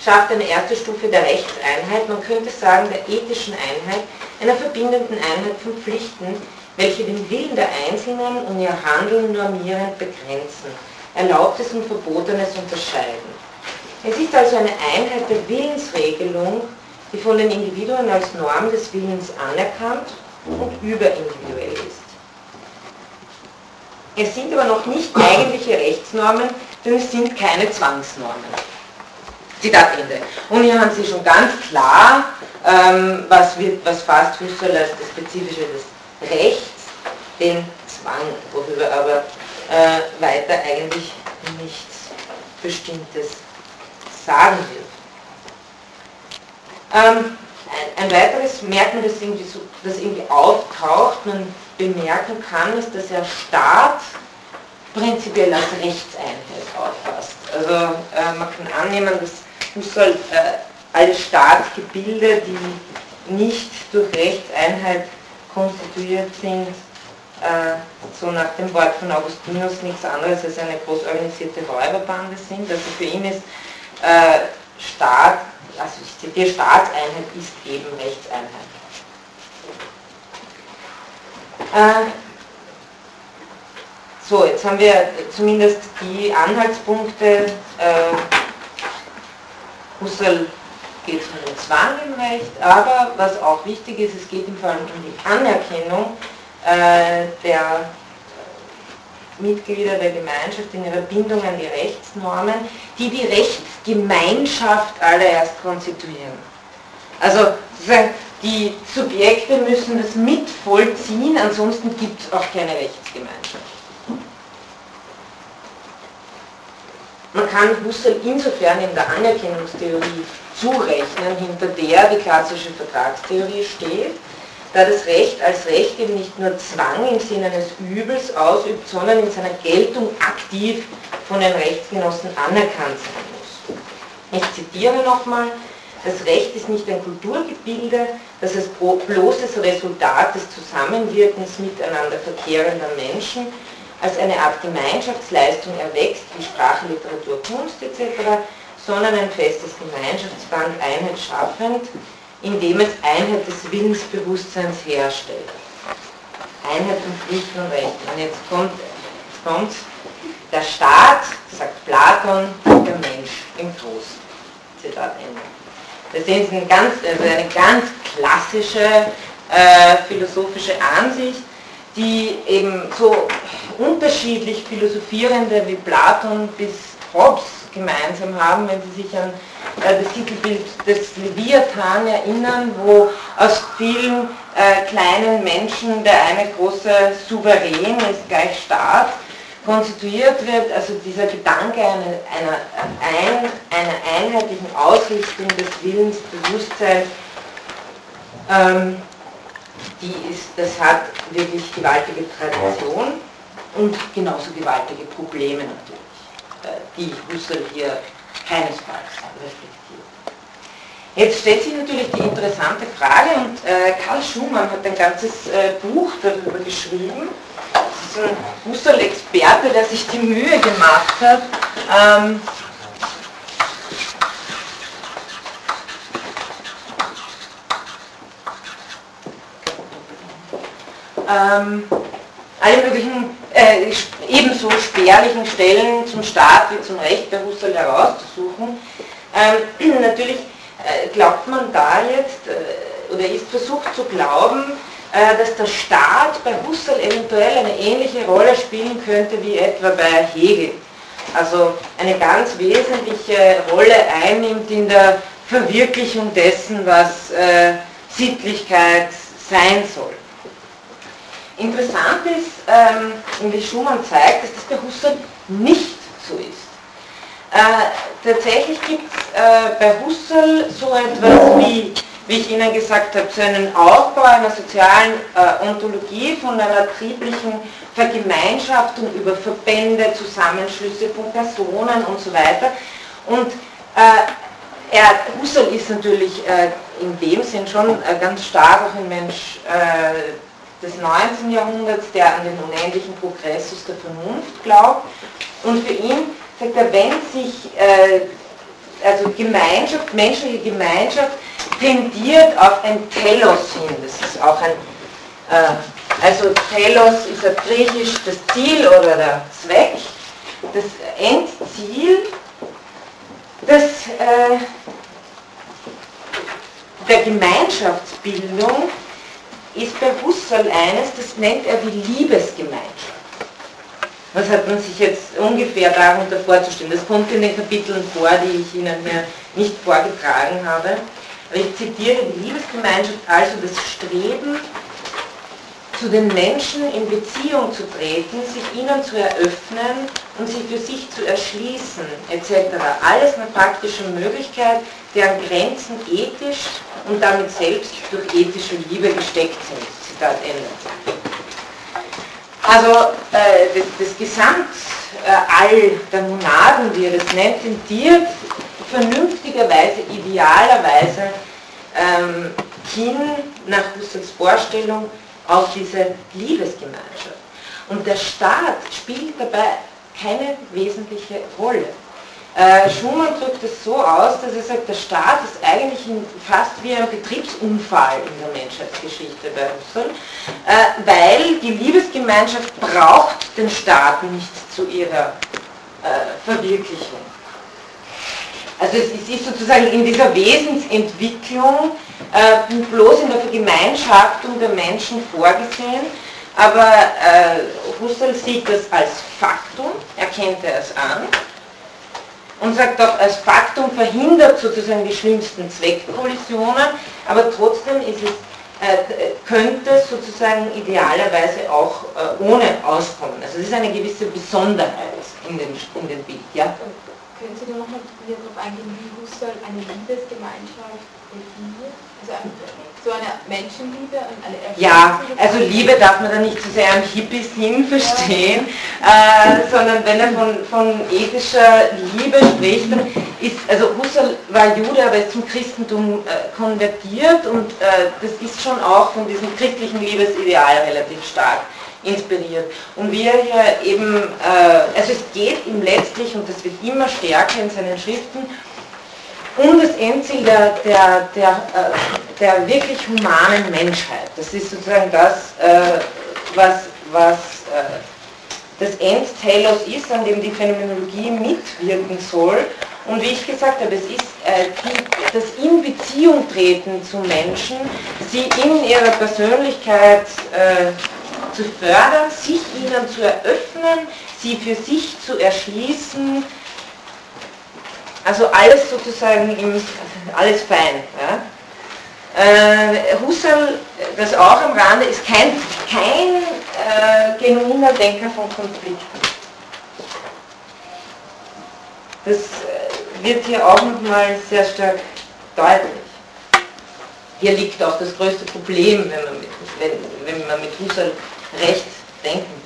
schafft eine erste Stufe der Rechtseinheit, man könnte sagen der ethischen Einheit, einer verbindenden Einheit von Pflichten, welche den Willen der Einzelnen und ihr Handeln normierend begrenzen, Erlaubtes und Verbotenes unterscheiden. Es ist also eine Einheit der Willensregelung, die von den Individuen als Norm des Willens anerkannt und überindividuell ist. Es sind aber noch nicht eigentliche Rechtsnormen, denn es sind keine Zwangsnormen. Zitat Ende. Und hier haben Sie schon ganz klar, ähm, was, wird, was fasst Husserl als das Spezifische des Rechts, den Zwang, worüber aber äh, weiter eigentlich nichts Bestimmtes sagen wird. Ähm, ein, weiteres Merkmal, das irgendwie, so, das irgendwie auftaucht, man bemerken kann, ist, dass der Staat prinzipiell als Rechtseinheit auffasst. Also äh, man kann annehmen, dass Husserl äh, alle Staatsgebilde, die nicht durch Rechtseinheit konstituiert sind, äh, so nach dem Wort von Augustinus nichts anderes als eine groß organisierte Räuberbande sind. Also für ihn ist äh, Staat, also ich zitiere, Staatseinheit ist eben Rechtseinheit. Äh, so, jetzt haben wir zumindest die Anhaltspunkte. Äh, Husserl geht es um den Zwang im Recht, aber was auch wichtig ist, es geht im Fall um die Anerkennung äh, der Mitglieder der Gemeinschaft in ihrer Bindung an die Rechtsnormen, die die Rechtsgemeinschaft allererst konstituieren. Also die Subjekte müssen das mitvollziehen, ansonsten gibt es auch keine Rechtsgemeinschaft. Man kann Husserl insofern in der Anerkennungstheorie zurechnen, hinter der die klassische Vertragstheorie steht, da das Recht als Recht eben nicht nur Zwang im Sinne eines Übels ausübt, sondern in seiner Geltung aktiv von den Rechtsgenossen anerkannt sein muss. Ich zitiere nochmal, das Recht ist nicht ein Kulturgebilde, das als bloßes Resultat des Zusammenwirkens miteinander verkehrender Menschen als eine Art Gemeinschaftsleistung erwächst, wie Sprache, Literatur, Kunst etc., sondern ein festes Gemeinschaftsband einheit schaffend, indem es Einheit des Willensbewusstseins herstellt. Einheit von Pflichten und Rechten. Und jetzt kommt, kommt der Staat, sagt Platon, der Mensch im Großen. Zitat Ende. Das ist eine ganz, also eine ganz klassische äh, philosophische Ansicht, die eben so unterschiedlich Philosophierende wie Platon bis Hobbes gemeinsam haben, wenn Sie sich an das Titelbild des Leviathan erinnern, wo aus vielen äh, kleinen Menschen der eine große Souverän ist gleich Staat konstituiert wird, also dieser Gedanke einer, einer, ein, einer einheitlichen Ausrichtung des Willensbewusstseins, ähm, die ist, das hat wirklich gewaltige Tradition und genauso gewaltige Probleme natürlich, äh, die Husserl hier keinesfalls reflektiert. Jetzt stellt sich natürlich die interessante Frage und äh, Karl Schumann hat ein ganzes äh, Buch darüber geschrieben. Das ist ein Husserl-Experte, der sich die Mühe gemacht hat, ähm, ähm, alle möglichen äh, ebenso spärlichen Stellen zum Staat wie zum Recht der Husserl herauszusuchen. Ähm, natürlich äh, glaubt man da jetzt, äh, oder ist versucht zu glauben, äh, dass der Staat bei Husserl eventuell eine ähnliche Rolle spielen könnte wie etwa bei Hegel. Also eine ganz wesentliche Rolle einnimmt in der Verwirklichung dessen, was äh, Sittlichkeit sein soll. Interessant ist, ähm, wie Schumann zeigt, dass das bei Husserl nicht so ist. Äh, tatsächlich gibt es äh, bei Husserl so etwas wie, wie ich Ihnen gesagt habe, so einen Aufbau einer sozialen äh, Ontologie von einer trieblichen Vergemeinschaftung über Verbände, Zusammenschlüsse von Personen und so weiter. Und äh, er, Husserl ist natürlich äh, in dem Sinn schon äh, ganz stark auch ein Mensch des 19. Jahrhunderts, der an den unendlichen Progressus der Vernunft glaubt. Und für ihn sagt er, wenn sich äh, also Gemeinschaft, menschliche Gemeinschaft tendiert auf ein Telos hin, das ist auch ein, äh, also Telos ist ja griechisch das Ziel oder der Zweck, das Endziel, das äh, der Gemeinschaftsbildung ist bei Husserl eines, das nennt er die Liebesgemeinschaft. Was hat man sich jetzt ungefähr darunter vorzustellen? Das kommt in den Kapiteln vor, die ich Ihnen hier nicht vorgetragen habe. Aber ich zitiere die Liebesgemeinschaft, also das Streben, zu den Menschen in Beziehung zu treten, sich ihnen zu eröffnen und sie für sich zu erschließen, etc. Alles eine praktische Möglichkeit, deren Grenzen ethisch und damit selbst durch ethische Liebe gesteckt sind. Zitat Ende. Also äh, das, das Gesamtall der Monaden, wie er das nennt, tendiert vernünftigerweise, idealerweise ähm, hin nach Husserls Vorstellung auf diese Liebesgemeinschaft. Und der Staat spielt dabei keine wesentliche Rolle. Äh, Schumann drückt es so aus, dass er sagt, der Staat ist eigentlich fast wie ein Betriebsunfall in der Menschheitsgeschichte bei Husserl, äh, weil die Liebesgemeinschaft braucht den Staat nicht zu ihrer äh, Verwirklichung. Also es ist sozusagen in dieser Wesensentwicklung äh, bloß in der Vergemeinschaftung der Menschen vorgesehen, aber äh, Husserl sieht das als Faktum, erkennt er es an und sagt auch, als Faktum verhindert sozusagen die schlimmsten Zweckkollisionen, aber trotzdem ist es, äh, könnte es sozusagen idealerweise auch äh, ohne auskommen. Also es ist eine gewisse Besonderheit in dem, in dem Bild. Ja? Können Sie da nochmal darauf eingehen, wie Husserl eine Liebesgemeinschaft definiert? Also so eine Menschenliebe und eine Ja, also Liebe darf man da nicht zu sehr am Hippie-Sinn verstehen, ja. äh, sondern wenn er von, von ethischer Liebe spricht, dann ist, also Husserl war Jude, aber ist zum Christentum äh, konvertiert und äh, das ist schon auch von diesem christlichen Liebesideal relativ stark inspiriert. Und wie er hier eben, äh, also es geht ihm letztlich, und das wird immer stärker in seinen Schriften, um das Endziel der, der, der, äh, der wirklich humanen Menschheit. Das ist sozusagen das, äh, was, was äh, das Endtelos ist, an dem die Phänomenologie mitwirken soll. Und wie ich gesagt habe, es ist die, das in Beziehung treten zu Menschen, sie in ihrer Persönlichkeit zu fördern, sich ihnen zu eröffnen, sie für sich zu erschließen, also alles sozusagen, im, alles fein. Ja. Äh, Husserl, das auch am Rande, ist kein, kein äh, genuiner Denker von Konflikten. Das äh, wird hier auch nochmal sehr stark deutlich. Hier liegt auch das größte Problem, wenn man mit, wenn, wenn man mit Husserl recht denken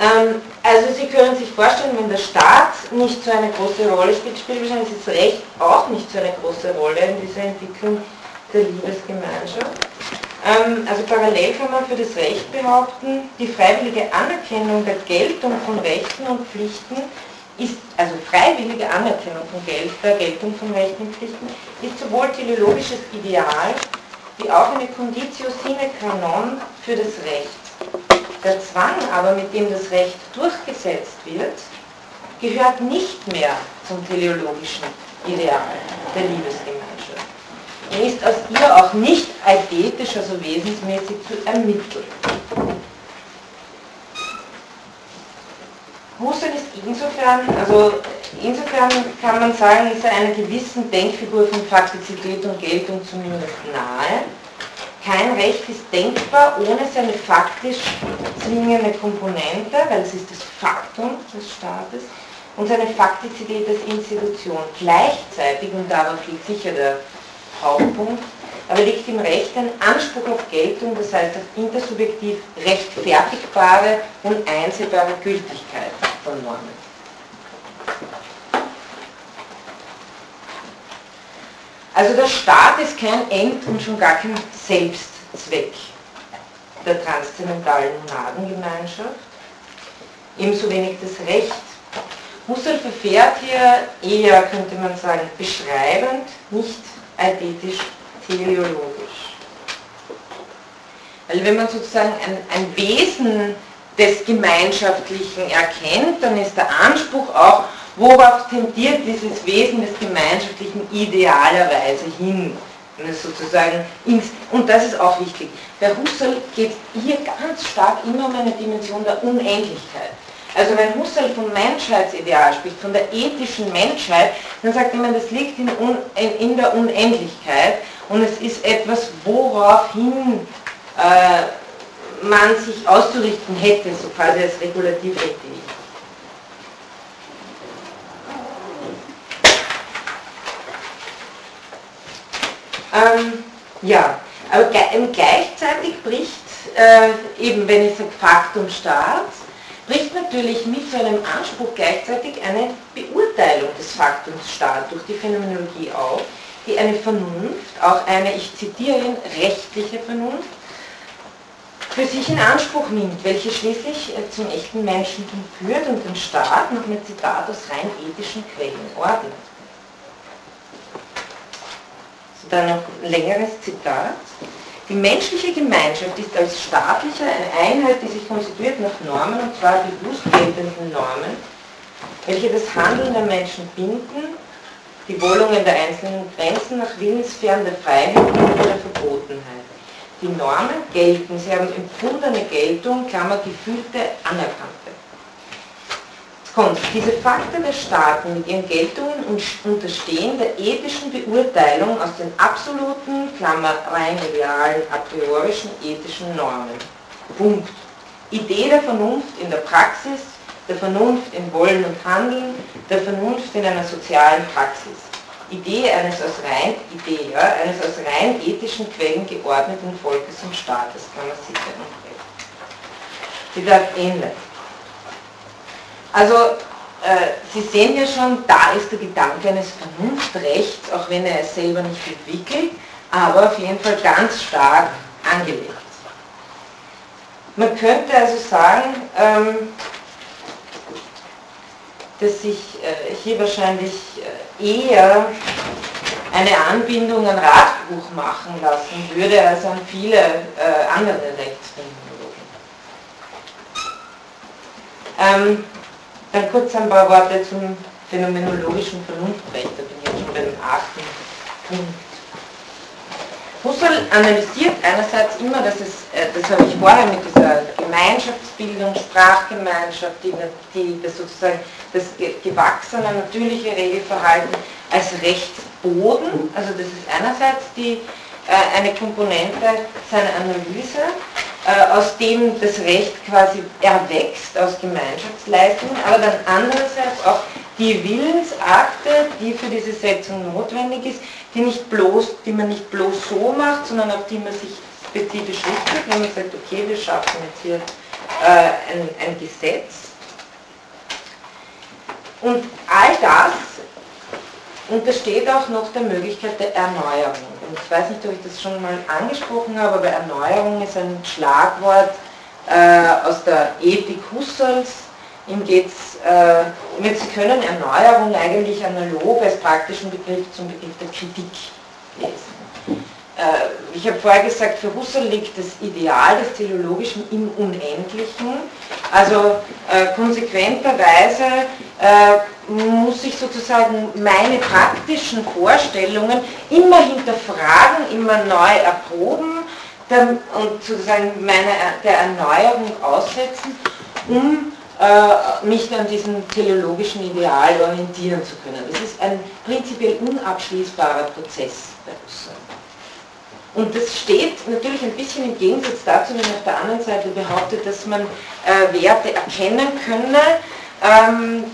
Ähm, also Sie können sich vorstellen, wenn der Staat nicht so eine große Rolle spielt, spielt wahrscheinlich das Recht auch nicht so eine große Rolle in dieser Entwicklung der Liebesgemeinschaft. Ähm, also parallel kann man für das Recht behaupten, die freiwillige Anerkennung der Geltung von Rechten und Pflichten ist, also freiwillige Anerkennung von Geld, Geltung von Rechten Pflichten, ist sowohl teleologisches Ideal wie auch eine Conditio sine qua non für das Recht. Der Zwang aber, mit dem das Recht durchgesetzt wird, gehört nicht mehr zum teleologischen Ideal der Liebesgemeinschaft. Er ist aus ihr auch nicht eidetisch, also wesensmäßig zu ermitteln. Husserl ist insofern, also insofern kann man sagen, ist er einer gewissen Denkfigur von Faktizität und Geltung zumindest nahe, kein Recht ist denkbar ohne seine faktisch zwingende Komponente, weil es ist das Faktum des Staates, und seine Faktizität als Institution. Gleichzeitig, und darauf liegt sicher der Hauptpunkt, aber liegt im Recht ein Anspruch auf Geltung, das heißt auf intersubjektiv rechtfertigbare und einsehbare Gültigkeit von Normen. Also der Staat ist kein End und schon gar kein Selbstzweck der transzendentalen Monadengemeinschaft, ebenso wenig das Recht. Husserl verfährt hier eher, könnte man sagen, beschreibend, nicht eidetisch, teleologisch. Weil wenn man sozusagen ein, ein Wesen des Gemeinschaftlichen erkennt, dann ist der Anspruch auch, worauf tendiert dieses Wesen des Gemeinschaftlichen idealerweise hin? sozusagen ins, und das ist auch wichtig. Bei Husserl geht hier ganz stark immer um eine Dimension der Unendlichkeit. Also wenn Husserl vom Menschheitsideal spricht, von der ethischen Menschheit, dann sagt man, das liegt in, in, der Unendlichkeit und es ist etwas, woraufhin äh, man sich auszurichten hätte, so quasi als Regulativrecht. Ähm, ja, Aber gleichzeitig bricht, äh, eben wenn ich sage Faktum Staat, bricht natürlich mit so einem Anspruch gleichzeitig eine Beurteilung des Faktums Staat durch die Phänomenologie auf, die eine Vernunft, auch eine, ich zitiere ihn, rechtliche Vernunft, für sich in Anspruch nimmt, welche schließlich äh, zum echten Menschentum führt und den Staat nach einem Zitat aus rein ethischen Quellen ordnet. So dann noch ein längeres Zitat. Die menschliche Gemeinschaft ist als staatliche eine Einheit, die sich konstituiert nach Normen, und zwar bewusst geltenden Normen, welche das Handeln der Menschen binden, die Wohlungen der einzelnen Grenzen nach Willenssphären der Freiheit und der Verbotenheit. Die Normen gelten, sie haben empfundene Geltung, Klammer gefühlte, anerkannte. Kommt, diese Fakten der Staaten mit ihren Geltungen unterstehen der ethischen Beurteilung aus den absoluten, Klammer rein realen, a priorischen ethischen Normen. Punkt. Idee der Vernunft in der Praxis, der Vernunft im Wollen und Handeln, der Vernunft in einer sozialen Praxis. Idee eines aus rein, Idee, ja, eines aus rein ethischen Quellen geordneten Volkes und Staates, kann man sicher noch Zitat Ende. Also, äh, Sie sehen ja schon, da ist der Gedanke eines Vernunftrechts, auch wenn er es selber nicht entwickelt, aber auf jeden Fall ganz stark angelegt. Man könnte also sagen, ähm, dass sich äh, hier wahrscheinlich äh, eher eine Anbindung an Radbuch machen lassen würde, als an viele äh, andere Rechtsphänomenologen. Ähm, dann kurz ein paar Worte zum phänomenologischen Vernunftrecht, da bin ich jetzt schon beim achten Punkt. Husserl analysiert einerseits immer, dass es, äh, das habe ich vorher mit dieser Gemeinschaftsbildung, Sprachgemeinschaft, die, die das sozusagen das gewachsene, natürliche Regelverhalten als Rechtsboden, also das ist einerseits die, äh, eine Komponente seiner Analyse, äh, aus dem das Recht quasi erwächst aus Gemeinschaftsleistungen, aber dann andererseits auch die Willensakte, die für diese Setzung notwendig ist, die, nicht bloß, die man nicht bloß so macht, sondern auf die man sich spezifisch richtet, wenn man sagt, okay, wir schaffen jetzt hier äh, ein, ein Gesetz. Und all das untersteht auch noch der Möglichkeit der Erneuerung. Und ich weiß nicht, ob ich das schon mal angesprochen habe, aber Erneuerung ist ein Schlagwort äh, aus der Ethik Husserls. Ihm geht es, äh, Sie können Erneuerung eigentlich analog als praktischen Begriff zum Begriff der Kritik lesen. Äh, ich habe vorher gesagt, für Husserl liegt das Ideal des Teleologischen im Unendlichen. Also äh, konsequenterweise äh, muss ich sozusagen meine praktischen Vorstellungen immer hinterfragen, immer neu erproben und sozusagen meine, der Erneuerung aussetzen, um äh, mich an diesem teleologischen Ideal orientieren zu können. Das ist ein prinzipiell unabschließbarer Prozess bei Husserl. Und das steht natürlich ein bisschen im Gegensatz dazu, wenn auf der anderen Seite behauptet, dass man äh, Werte erkennen könne. Ähm,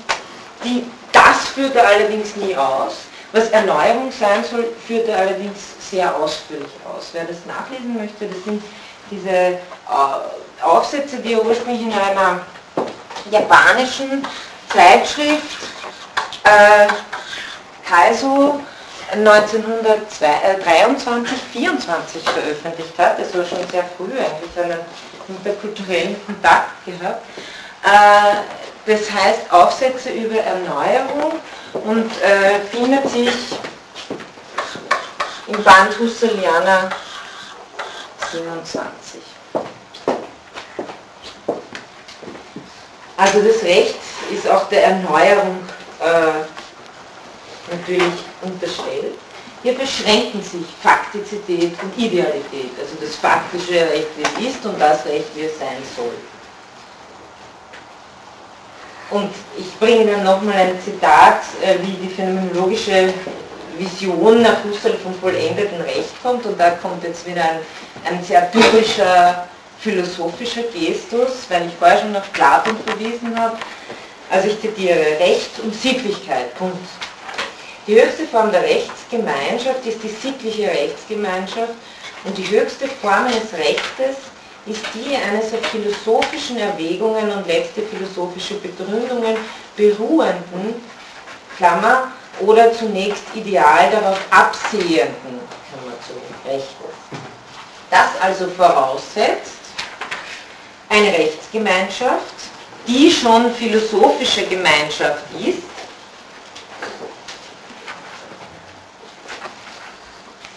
die, das führt er allerdings nie aus. Was Erneuerung sein soll, führt er allerdings sehr ausführlich aus. Wer das nachlesen möchte, das sind diese äh, Aufsätze, die er ursprünglich in einer japanischen Zeitschrift äh, Kaiso 1923, 24 veröffentlicht hat, also schon sehr früh eigentlich einen interkulturellen Kontakt gehabt. Äh, das heißt Aufsätze über Erneuerung und äh, findet sich im Band Husserlianer 27. Also das Recht ist auch der Erneuerung äh, natürlich unterstellt. Hier beschränken sich Faktizität und Idealität, also das faktische Recht, wie es ist und das Recht, wie es sein soll. Und ich bringe dann nochmal ein Zitat, äh, wie die phänomenologische Vision nach Husserl vom vollendeten Recht kommt. Und da kommt jetzt wieder ein, ein sehr typischer philosophischer Gestus, weil ich vorher schon auf Platon verwiesen habe. Also ich zitiere, Recht und Sittlichkeit, Punkt. Die höchste Form der Rechtsgemeinschaft ist die sittliche Rechtsgemeinschaft Und die höchste Form eines Rechtes ist die eines auf philosophischen Erwägungen und letzte philosophische Begründungen beruhenden, Klammer, oder zunächst ideal darauf absehenden, Klammer zu, Rechtes. Das also voraussetzt eine Rechtsgemeinschaft, die schon philosophische Gemeinschaft ist,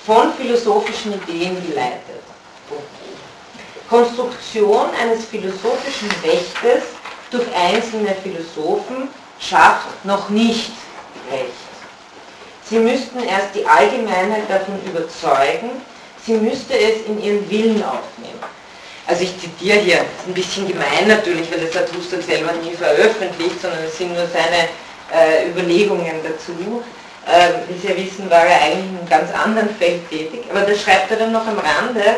von philosophischen Ideen geleitet. Konstruktion eines philosophischen Rechtes durch einzelne Philosophen schafft noch nicht Recht. Sie müssten erst die Allgemeinheit davon überzeugen, sie müsste es in ihren Willen aufnehmen. Also ich zitiere hier, ist ein bisschen gemein natürlich, weil das hat Husserl selber nie veröffentlicht, sondern es sind nur seine äh, Überlegungen dazu. Äh, wie Sie ja wissen, war er eigentlich in einem ganz anderen Feld tätig, aber das schreibt er dann noch am Rande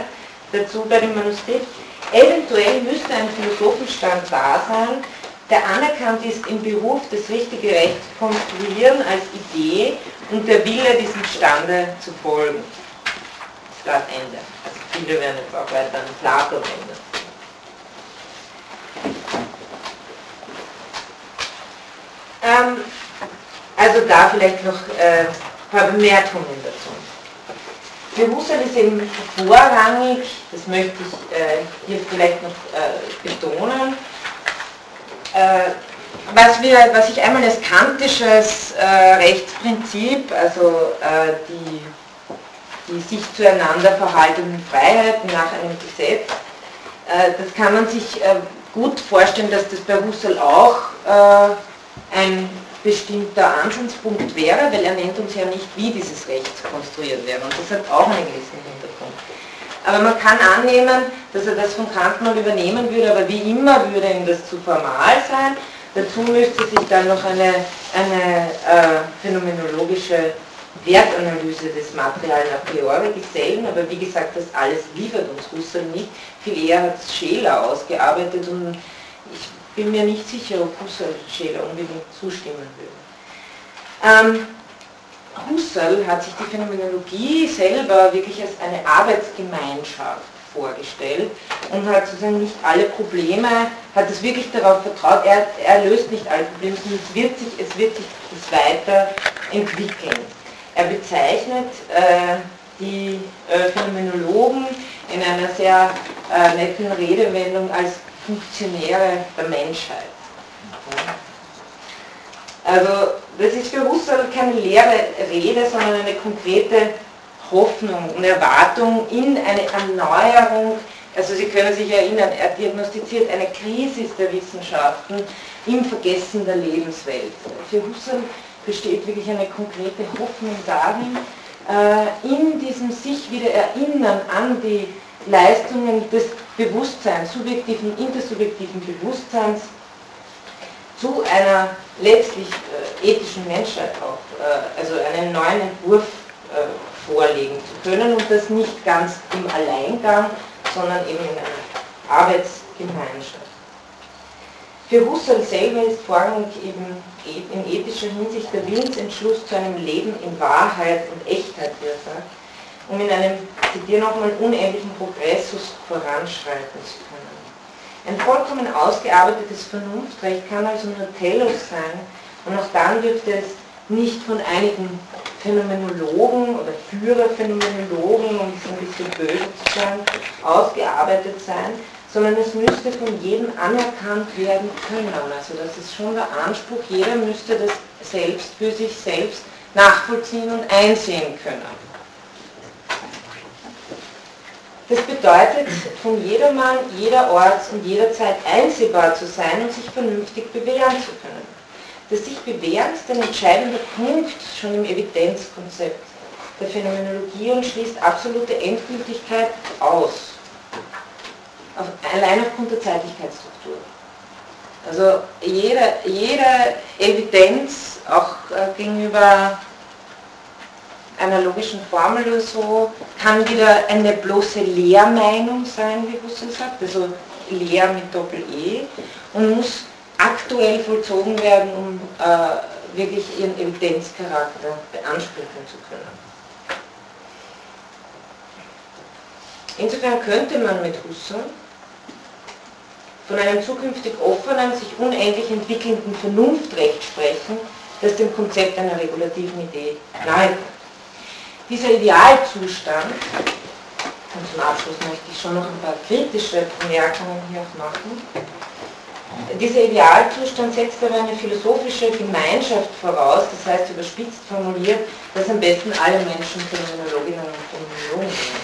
dazu bei dem Manuskript. Eventuell müsste ein Philosophenstand da sein, der anerkannt ist im Beruf, das richtige Recht zu konstruieren als Idee und der Wille diesem Stande zu folgen. Das Ende. Viele werden jetzt auch weiter an Plato wenden. Ähm, also da vielleicht noch äh, ein paar Bemerkungen dazu. Für Husserl ist eben vorrangig, das möchte ich äh, hier vielleicht noch äh, betonen, äh, was, wir, was ich einmal als kantisches äh, Rechtsprinzip, also äh, die die sich zueinander verhaltenden Freiheiten nach einem Gesetz. Äh, das kann man sich äh, gut vorstellen, dass das bei Husserl auch äh, ein bestimmter Ansatzpunkt wäre, weil er nennt uns ja nicht, wie dieses Recht konstruiert wäre. Und das hat auch einen gewissen Hintergrund. Aber man kann annehmen, dass er das von Kant mal übernehmen würde, aber wie immer würde ihm das zu formal sein. Dazu müsste sich dann noch eine, eine äh, phänomenologische Wertanalyse des Materialen a priori gesellen, aber wie gesagt, das alles liefert uns Husserl nicht. Viel eher hat es Scheler ausgearbeitet und ich bin mir nicht sicher, ob Husserl Scheler unbedingt zustimmen würde. Ähm, Husserl hat sich die Phänomenologie selber wirklich als eine Arbeitsgemeinschaft vorgestellt und hat sozusagen nicht alle Probleme, hat es wirklich darauf vertraut, er, er löst nicht alle Probleme, sondern es wird sich, es wird sich das weiterentwickeln. Er bezeichnet äh, die äh, Phänomenologen in einer sehr äh, netten Redewendung als Funktionäre der Menschheit. Also das ist für Husserl keine leere Rede, sondern eine konkrete Hoffnung und Erwartung in eine Erneuerung. Also Sie können sich erinnern, er diagnostiziert eine Krise der Wissenschaften im Vergessen der Lebenswelt. Für Husserl besteht wirklich eine konkrete Hoffnung darin, äh, in diesem sich wieder erinnern an die Leistungen des Bewusstseins, subjektiven, intersubjektiven Bewusstseins, zu einer letztlich äh, ethischen Menschheit auch, äh, also einen neuen Entwurf vorlegen zu können und das nicht ganz im Alleingang, sondern eben in einer Arbeitsgemeinschaft. Für Husserl selber ist vorrangig eben in ethischer Hinsicht der Willensentschluss zu einem Leben in Wahrheit und Echtheit, wie er sagt, um in einem, zitiere nochmal, unendlichen Progressus voranschreiten zu können. Ein vollkommen ausgearbeitetes Vernunftrecht kann also nur Telos sein und auch dann dürfte es nicht von einigen Phänomenologen oder Führerphänomenologen, um es ein bisschen böse zu sagen, ausgearbeitet sein, sondern es müsste von jedem anerkannt werden können. Also das ist schon der Anspruch, jeder müsste das selbst für sich selbst nachvollziehen und einsehen können. Das bedeutet, von jedermann, jederorts und jederzeit einsehbar zu sein und sich vernünftig bewähren zu können. Das sich bewähren ist ein entscheidender Punkt schon im Evidenzkonzept der Phänomenologie und schließt absolute Endgültigkeit aus auf, allein aufgrund der Zeitlichkeitsstruktur. Also jede, jede Evidenz, auch äh, gegenüber einer logischen Formel oder so, kann wieder eine bloße Lehrmeinung sein, wie Husserl sagt, also Lehr mit Doppel-E und muss aktuell vollzogen werden, um äh, wirklich ihren Evidenzcharakter beanspruchen zu können. Insofern könnte man mit Husserl von einem zukünftig offenen, sich unendlich entwickelnden Vernunftrecht sprechen, das dem Konzept einer regulativen Idee nahe Dieser Idealzustand, und zum Abschluss möchte ich schon noch ein paar kritische Bemerkungen hier auch machen, dieser Idealzustand setzt aber eine philosophische Gemeinschaft voraus, das heißt überspitzt formuliert, dass am besten alle Menschen Phänomenologinnen und Phänomenologen sind.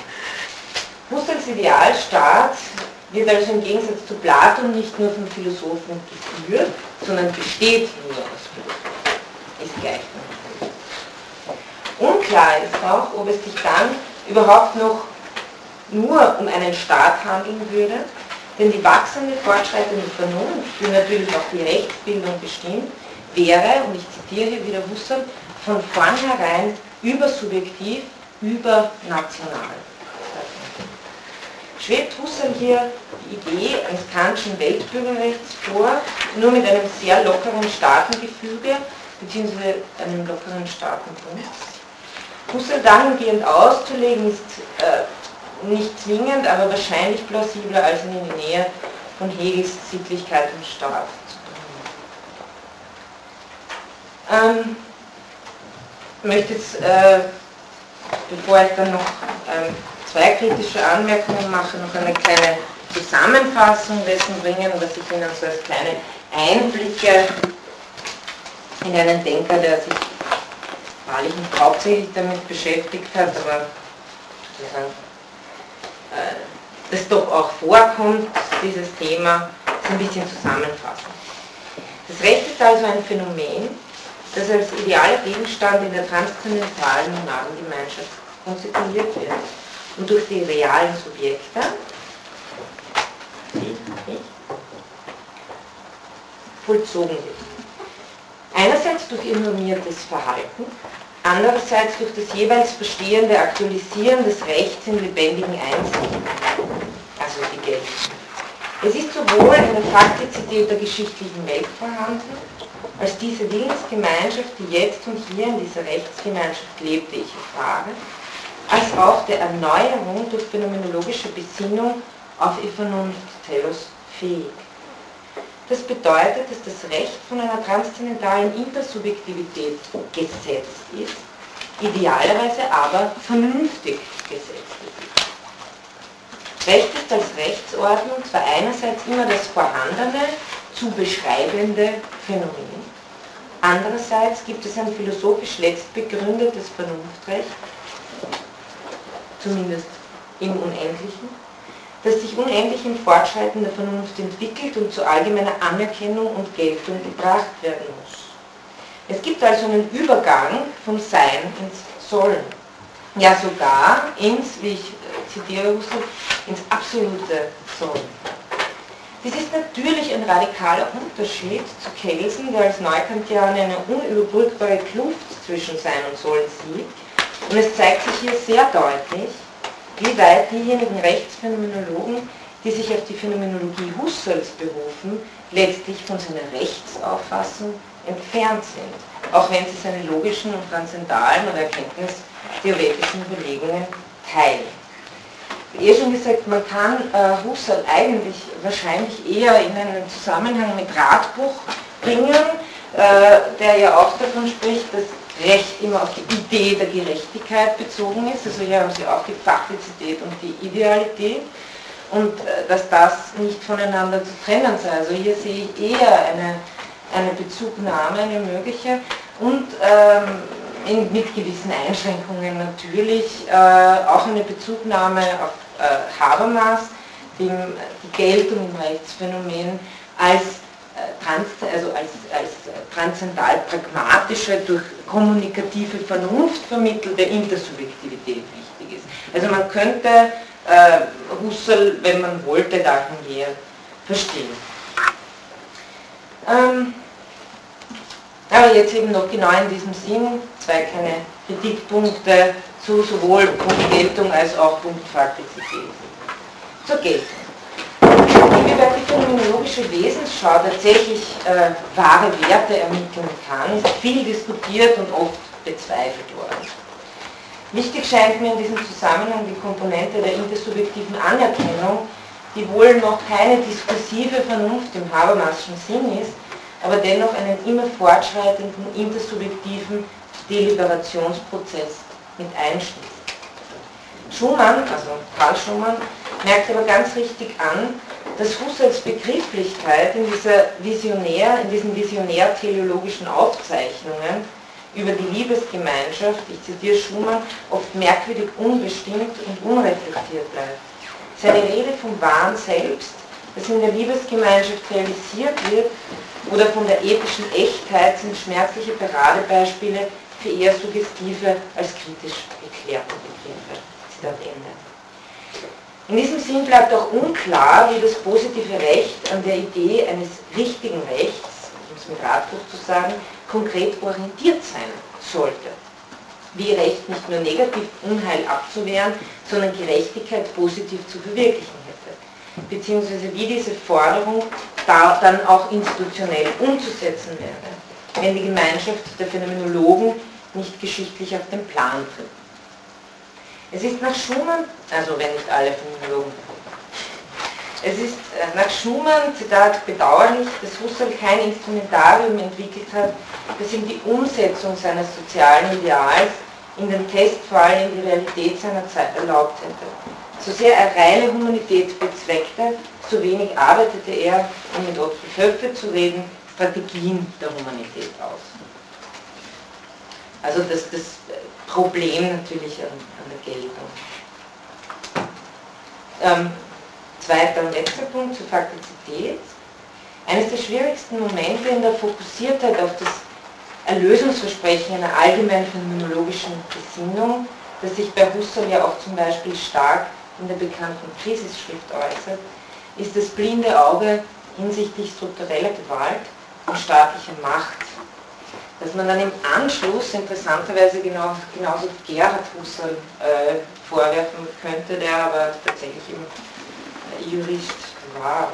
Husserls Idealstaat wird also im Gegensatz zu Platon nicht nur von Philosophen geführt, sondern besteht nur aus Philosophen. Ist gleich. Unklar ist auch, ob es sich dann überhaupt noch nur um einen Staat handeln würde, denn die wachsende, fortschreitende Vernunft, die natürlich auch die Rechtsbildung bestimmt, wäre, und ich zitiere hier wieder Husserl, von vornherein übersubjektiv, übernational. Schwebt Husserl hier die Idee eines kantischen Weltbürgerrechts vor, nur mit einem sehr lockeren Staatengefüge bzw. einem lockeren Staatenbund. Husserl dahingehend auszulegen ist äh, nicht zwingend, aber wahrscheinlich plausibler, als in die Nähe von Hegels Sittlichkeit und Staat zu bringen. Ähm, ich möchte jetzt, äh, bevor ich dann noch ähm, zwei kritische Anmerkungen mache, noch eine kleine Zusammenfassung dessen bringen, was ich Ihnen so als kleine Einblicke in einen Denker, der sich wahrlich nicht hauptsächlich damit beschäftigt hat, aber äh, das doch auch vorkommt, dieses Thema, ein bisschen zusammenfassen. Das Recht ist also ein Phänomen, das als idealer Gegenstand in der transzendentalen Monadengemeinschaft konstituiert wird und durch die realen Subjekte vollzogen wird. Einerseits durch ihr normiertes Verhalten, andererseits durch das jeweils bestehende Aktualisieren des Rechts in lebendigen Einsichten, also die Geltung. Es ist sowohl eine Faktizität der geschichtlichen Welt vorhanden, als diese Willensgemeinschaft, die jetzt und hier in dieser Rechtsgemeinschaft lebt, die ich erfahre, als auch der Erneuerung durch phänomenologische Besinnung auf ihr Vernunft Telos fähig. Das bedeutet, dass das Recht von einer transzendentalen Intersubjektivität gesetzt ist, idealerweise aber vernünftig gesetzt ist. Recht ist als Rechtsordnung zwar einerseits immer das vorhandene, zu beschreibende Phänomen, andererseits gibt es ein philosophisch letztbegründetes Vernunftrecht, zumindest im Unendlichen, das sich unendlich in fortschreitender Vernunft entwickelt und zu allgemeiner Anerkennung und Geltung gebracht werden muss. Es gibt also einen Übergang vom Sein ins Sollen. Ja sogar ins, wie ich zitiere Husserl, ins absolute Sollen. Dies ist natürlich ein radikaler Unterschied zu Kelsen, der als Neukantianer eine unüberbrückbare Kluft zwischen Sein und Sollen sieht. Und es zeigt sich hier sehr deutlich, wie weit diejenigen Rechtsphänomenologen, die sich auf die Phänomenologie Husserls berufen, letztlich von seiner Rechtsauffassung entfernt sind, auch wenn sie seine logischen und transzendalen oder erkenntnistheoretischen Überlegungen teilen. Wie eh schon gesagt, man kann äh, Husserl eigentlich wahrscheinlich eher in einen Zusammenhang mit Radbuch bringen, äh, der ja auch davon spricht, dass Recht immer auf die Idee der Gerechtigkeit bezogen ist. Also hier haben Sie auch die Faktizität und die Idealität und äh, dass das nicht voneinander zu trennen sei. Also hier sehe ich eher eine, eine Bezugnahme, eine mögliche und ähm, in, mit gewissen Einschränkungen natürlich äh, auch eine Bezugnahme auf äh, Habermas, dem die Geltung im Rechtsphänomen als trans, also als, als transzendal pragmatische, durch kommunikative Vernunft vermittelte Intersubjektivität wichtig ist. Also man könnte äh, Husserl, wenn man wollte, dahingehend verstehen. Ähm, aber jetzt eben noch genau in diesem Sinn zwei kleine Kritikpunkte zu sowohl Punkt Geltung als auch Punkt Faktizität. Zur Geltung. Inwieweit die phänomenologische Wesensschau tatsächlich äh, wahre Werte ermitteln kann, ist viel diskutiert und oft bezweifelt worden. Wichtig scheint mir in diesem Zusammenhang die Komponente der intersubjektiven Anerkennung, die wohl noch keine diskursive Vernunft im Habermaschen Sinn ist, aber dennoch einen immer fortschreitenden intersubjektiven Deliberationsprozess mit einschließt. Schumann, also Karl Schumann, merkt aber ganz richtig an, dass Husserls Begrifflichkeit in, dieser Visionär, in diesen visionär-teleologischen Aufzeichnungen über die Liebesgemeinschaft, ich zitiere Schumann, oft merkwürdig unbestimmt und unreflektiert bleibt. Seine Rede vom Wahn selbst, das in der Liebesgemeinschaft realisiert wird, oder von der ethischen Echtheit sind schmerzliche Paradebeispiele für eher suggestive als kritisch geklärte Begriffe. Zitat Ende. In diesem Sinn bleibt auch unklar, wie das positive Recht an der Idee eines richtigen Rechts, um es mit Radbuch zu sagen, konkret orientiert sein sollte. Wie Recht nicht nur negativ Unheil abzuwehren, sondern Gerechtigkeit positiv zu verwirklichen hätte. Beziehungsweise wie diese Forderung da dann auch institutionell umzusetzen wäre, wenn die Gemeinschaft der Phänomenologen nicht geschichtlich auf den Plan tritt. Es ist nach Schumann, also wenn nicht alle Phänomenologen, es ist äh, nach Schumann, Zitat, bedauerlich, dass Husserl kein Instrumentarium entwickelt hat, das ihm die Umsetzung seines sozialen Ideals in den Testfall in die Realität seiner Zeit erlaubt hätte. So sehr er reine Humanität bezweckte, so wenig arbeitete er, um mit Otto Höffe zu reden, Strategien der Humanität aus. Also das, das Problem natürlich Geltung. Ähm, zweiter und letzter Punkt zur Faktizität. Eines der schwierigsten Momente in der Fokussiertheit auf das Erlösungsversprechen einer allgemeinen phänomenologischen Gesinnung, das sich bei Husserl ja auch zum Beispiel stark in der bekannten Krisisschrift äußert, ist das blinde Auge hinsichtlich struktureller Gewalt und staatlicher Macht dass man dann im Anschluss interessanterweise genau, genauso Gerhard Husserl äh, vorwerfen könnte, der aber tatsächlich im äh, Jurist war.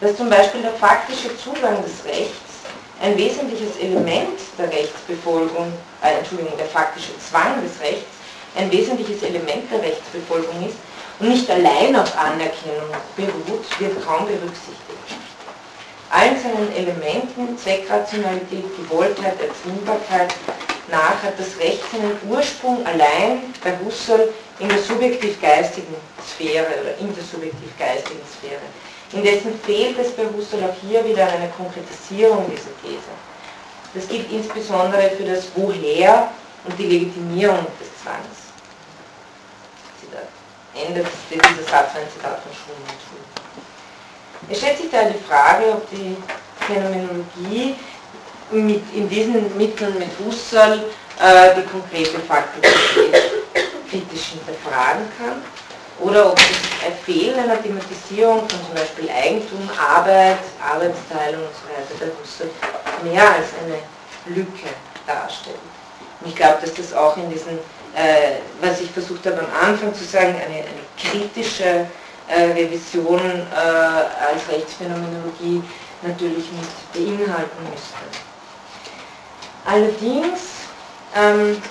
Dass zum Beispiel der faktische Zugang des Rechts ein wesentliches Element der Rechtsbefolgung, äh, Entschuldigung, der faktische Zwang des Rechts ein wesentliches Element der Rechtsbefolgung ist und nicht allein auf Anerkennung beruht, wird kaum berücksichtigt seinen Elementen, Zweckrationalität, Gewolltheit, Erzwingbarkeit, nach hat das Recht seinen Ursprung allein bei Husserl in der subjektiv-geistigen Sphäre oder in der subjektiv-geistigen Sphäre. Indessen fehlt es bei Husserl auch hier wieder eine Konkretisierung dieser These. Das gilt insbesondere für das Woher und die Legitimierung des Zwangs. Ende dieser Satz ein Zitat von Schumann. Es stellt sich da die Frage, ob die Phänomenologie mit, in diesen Mitteln mit Husserl äh, die konkrete Faktizität kritisch hinterfragen kann oder ob es ein Fehlen einer Thematisierung von zum Beispiel Eigentum, Arbeit, Arbeitsteilung und so bei Husserl mehr als eine Lücke darstellt. Und ich glaube, dass das auch in diesen, äh, was ich versucht habe am Anfang zu sagen, eine, eine kritische Revision äh, als Rechtsphänomenologie natürlich mit beinhalten müsste. Allerdings, ähm,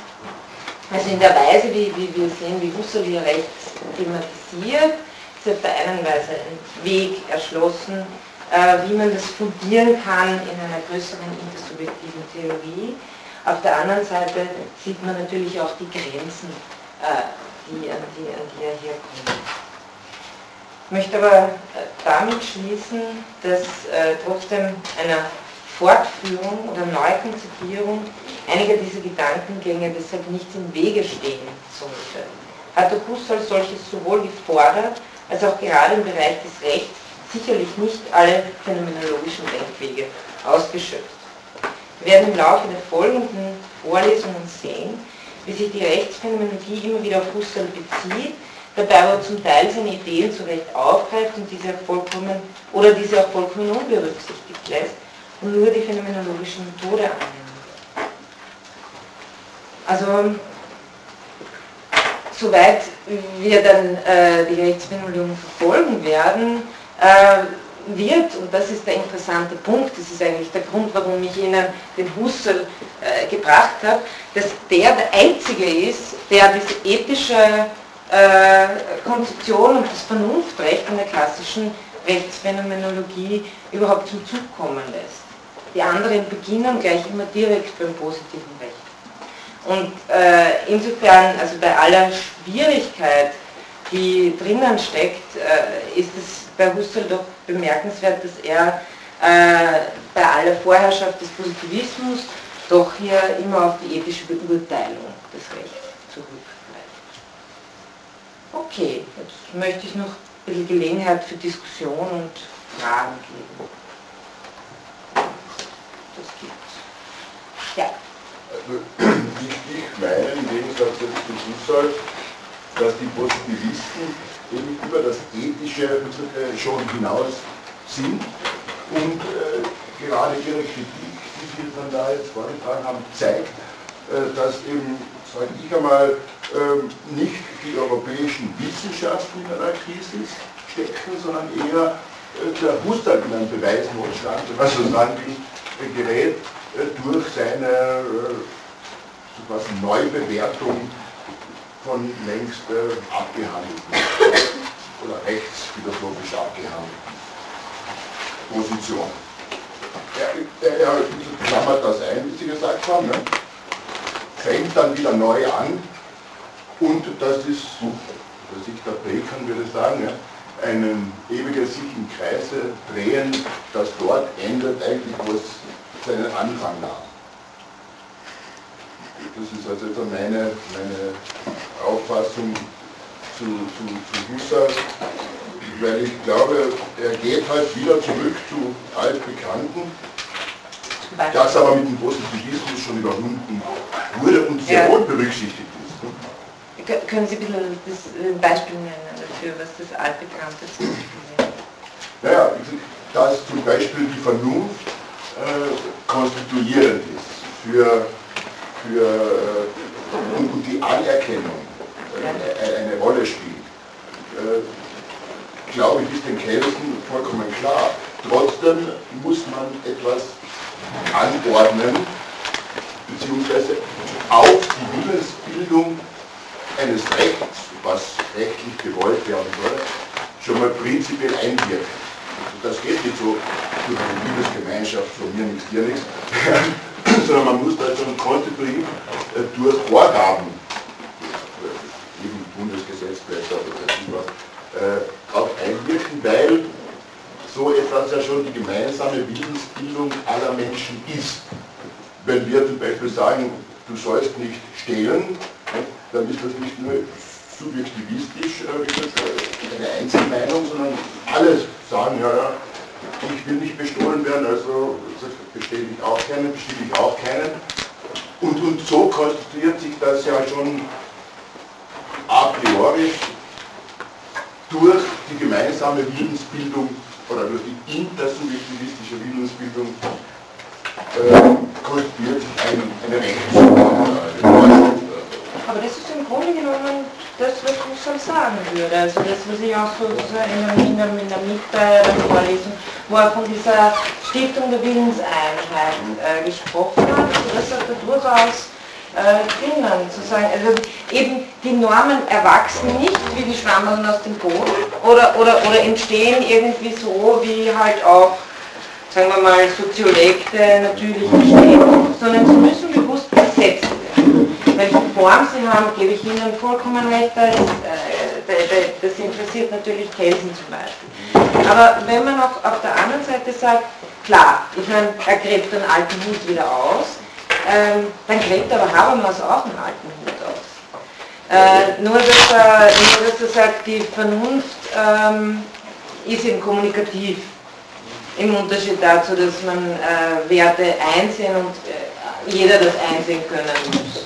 also in der Weise, wie, wie wir sehen, wie Husserl hier Rechts thematisiert, ist auf der einen Weise ein Weg erschlossen, äh, wie man das fundieren kann in einer größeren intersubjektiven Theorie. Auf der anderen Seite sieht man natürlich auch die Grenzen, äh, die, an, die, an die er hier kommt. Ich möchte aber äh, damit schließen, dass äh, trotzdem einer Fortführung oder Neukonzipierung einiger dieser Gedankengänge deshalb nichts im Wege stehen sollte. Hat der Husserl solches sowohl gefordert, als auch gerade im Bereich des Rechts sicherlich nicht alle phänomenologischen Denkwege ausgeschöpft. Wir werden im Laufe der folgenden Vorlesungen sehen, wie sich die Rechtsphänomenologie immer wieder auf Husserl bezieht dabei aber zum Teil seine Ideen zu Recht aufgreift und diese vollkommen oder diese auch vollkommen unberücksichtigt lässt und nur die phänomenologische Methode anwendet. Also soweit wir dann äh, die Rechtsphänomenologie verfolgen werden, äh, wird, und das ist der interessante Punkt, das ist eigentlich der Grund, warum ich Ihnen den Husserl äh, gebracht habe, dass der der Einzige ist, der diese ethische Konzeption und das Vernunftrecht in der klassischen Rechtsphänomenologie überhaupt zum Zug kommen lässt. Die anderen beginnen gleich immer direkt beim positiven Recht. Und äh, insofern, also bei aller Schwierigkeit, die drinnen steckt, äh, ist es bei Husserl doch bemerkenswert, dass er äh, bei aller Vorherrschaft des Positivismus doch hier immer auf die ethische Beurteilung des Rechts. Okay, jetzt möchte ich noch ein bisschen Gelegenheit für Diskussion und Fragen geben. Das gibt's. Ja. Also, ich, meine im Gegensatz zu Husserl, dass die Positivisten eben über das Ethische schon hinaus sind und äh, gerade ihre Kritik, die Sie dann da jetzt vorgetragen haben, zeigt, äh, dass eben, sage ich einmal, ähm, nicht die europäischen Wissenschaften in einer Krise stecken, sondern eher äh, der Husserl in einem Beweisnotstand, wenn man so sagen will, gerät durch seine was Neubewertung von längst äh, abgehandelten oder rechtsphilosophisch abgehandelten Position. Er, er, er klammert das ein, wie Sie gesagt haben, ne? Fängt dann wieder neu an und das ist, der Sigmar Bacon würde sagen, ja, ein ewiges sich im Kreise drehen, das dort endet eigentlich, wo es seinen Anfang nahm. Das ist also meine, meine Auffassung zu, zu, zu Husserl, weil ich glaube, er geht halt wieder zurück zu altbekannten, das aber mit dem Positivismus schon überwunden wurde und sehr ja. wohl berücksichtigt ist. Können Sie ein bisschen das Beispiel nennen dafür, was das altbekannte ist? Naja, dass zum Beispiel die Vernunft äh, konstituierend ist für für äh, und, und, die Anerkennung äh, eine, Rolle spielt, äh, glaube ich, ist den Kelsen vollkommen klar. Trotzdem muss man etwas anordnen, beziehungsweise auf die Willensbildung eines Rechts, was rechtlich gewollt werden soll, schon mal prinzipiell einwirken. Also das geht nicht so durch eine Liebesgemeinschaft von mir nichts, dir nichts, sondern man muss da schon kontinuierlich äh, durch Vorgaben, eben was, äh, auch einwirken, weil so etwas ja schon die gemeinsame Willensbildung aller Menschen ist. Wenn wir zum Beispiel sagen, du sollst nicht stehlen, dann ist das nicht nur subjektivistisch eine Einzelmeinung, sondern alle sagen, ja, ja, ich will nicht bestohlen werden, also bestehe ich auch keinen, bestimme ich auch keinen. Und, und so konstituiert sich das ja schon a priori durch die gemeinsame Willensbildung oder durch die intersubjektivistische Willensbildung äh, konstituiert sich ein, eine Rechtsordnung. Aber das ist im Grunde genommen das, was Husserl sagen würde. Also das, was ich auch so in der, in der, Vorlesung, wo er von dieser Stiftung der Willenseinheit äh, gesprochen hat, also das hat er durchaus äh, drinnen, zu sagen, also eben die Normen erwachsen nicht wie die Schwammerln aus dem Boden oder, oder, oder entstehen irgendwie so wie halt auch, sagen wir mal, Soziolekte natürlich entstehen, sondern sie müssen bewusst besetzt werden welche Form sie haben, gebe ich Ihnen vollkommen recht, das, äh, das interessiert natürlich Kelsen zum Beispiel. Aber wenn man auch auf der anderen Seite sagt, klar, ich meine, er gräbt den alten Hut wieder aus, ähm, dann gräbt aber Habermas auch einen alten Hut aus. Äh, nur, dass er, nur, dass er sagt, die Vernunft ähm, ist eben kommunikativ. Im Unterschied dazu, dass man äh, Werte einsehen und äh, jeder das einsehen können muss.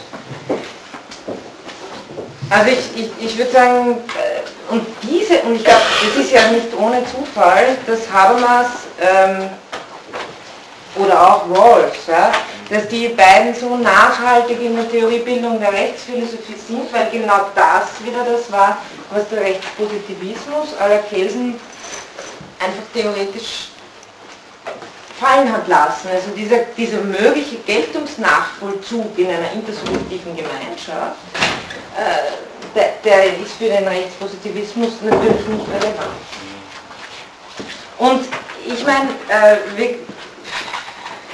Also ich, ich, ich würde sagen, äh, und diese, und ich glaube, es ist ja nicht ohne Zufall, dass Habermas ähm, oder auch Rawls, ja, dass die beiden so nachhaltig in der Theoriebildung der Rechtsphilosophie sind, weil genau das wieder das war, was der Rechtspositivismus aller Kelsen einfach theoretisch fallen hat lassen. Also dieser, dieser mögliche Geltungsnachvollzug in einer intersubjektiven Gemeinschaft, äh, der, der, ist für den Rechtspositivismus natürlich nicht relevant. Und ich meine, äh,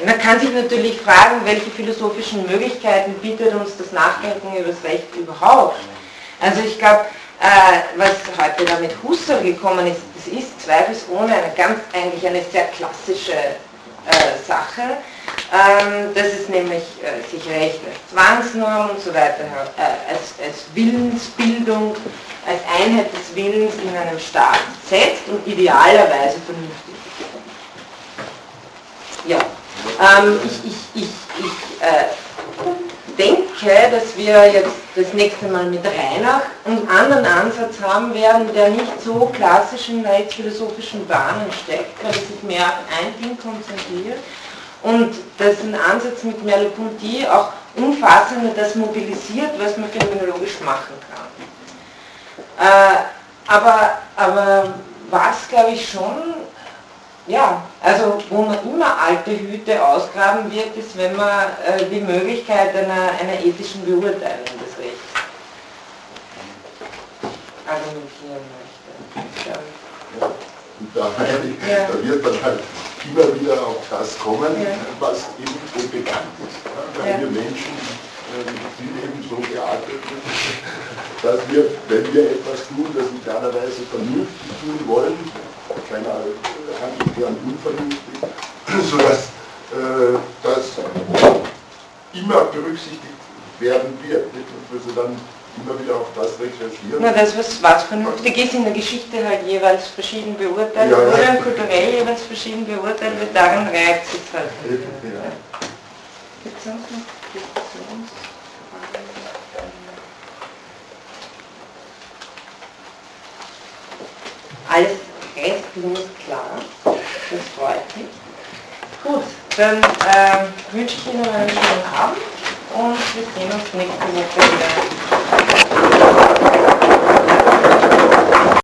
man kann sich natürlich fragen, welche philosophischen Möglichkeiten bietet uns das Nachdenken über das Recht überhaupt. Also ich glaube, äh, was heute da mit Husserl gekommen ist, das ist zweifelsohne eine ganz, eigentlich eine sehr klassische äh, Sache. Ähm, dass es nämlich äh, sich Recht als Zwangsnorm und so weiter äh, als, als Willensbildung, als Einheit des Willens in einem Staat setzt und idealerweise vernünftig. Ja, ähm, ich, ich, ich, ich äh, denke, dass wir jetzt das nächste Mal mit Reinach einen anderen Ansatz haben werden, der nicht so klassisch in rechtsphilosophischen Bahnen steckt, weil er sich mehr auf ein Ding konzentriert und dessen Ansatz mit Merleau-Ponty auch umfassender das mobilisiert, was man phänomenologisch machen kann. Äh, aber, aber was, glaube ich, schon ja, also wo man immer alte Hüte ausgraben wird, ist, wenn man äh, die Möglichkeit einer, einer ethischen Beurteilung des Rechts argumentieren möchte. Ja. Und da, ja. da wird dann halt immer wieder auf das kommen, ja. was eben so bekannt ist. Weil wir Menschen äh, sind eben so geartet, dass wir, wenn wir etwas tun, das in keiner Weise vernünftig tun wollen, keiner handelt unvernünftig, sodass äh, das immer berücksichtigt werden wird. Und wir sie dann immer wieder auf das recherchieren. Na, das, was, was vernünftig ist, in der Geschichte halt jeweils verschieden beurteilt ja, wurde ja. kulturell jeweils verschieden beurteilt wird, daran reicht es halt. Ja. Gibt es sonst noch Alles restlos klar. Das freut mich. Gut, dann äh, wünsche ich Ihnen einen schönen Abend und wir sehen uns nächste Woche wieder.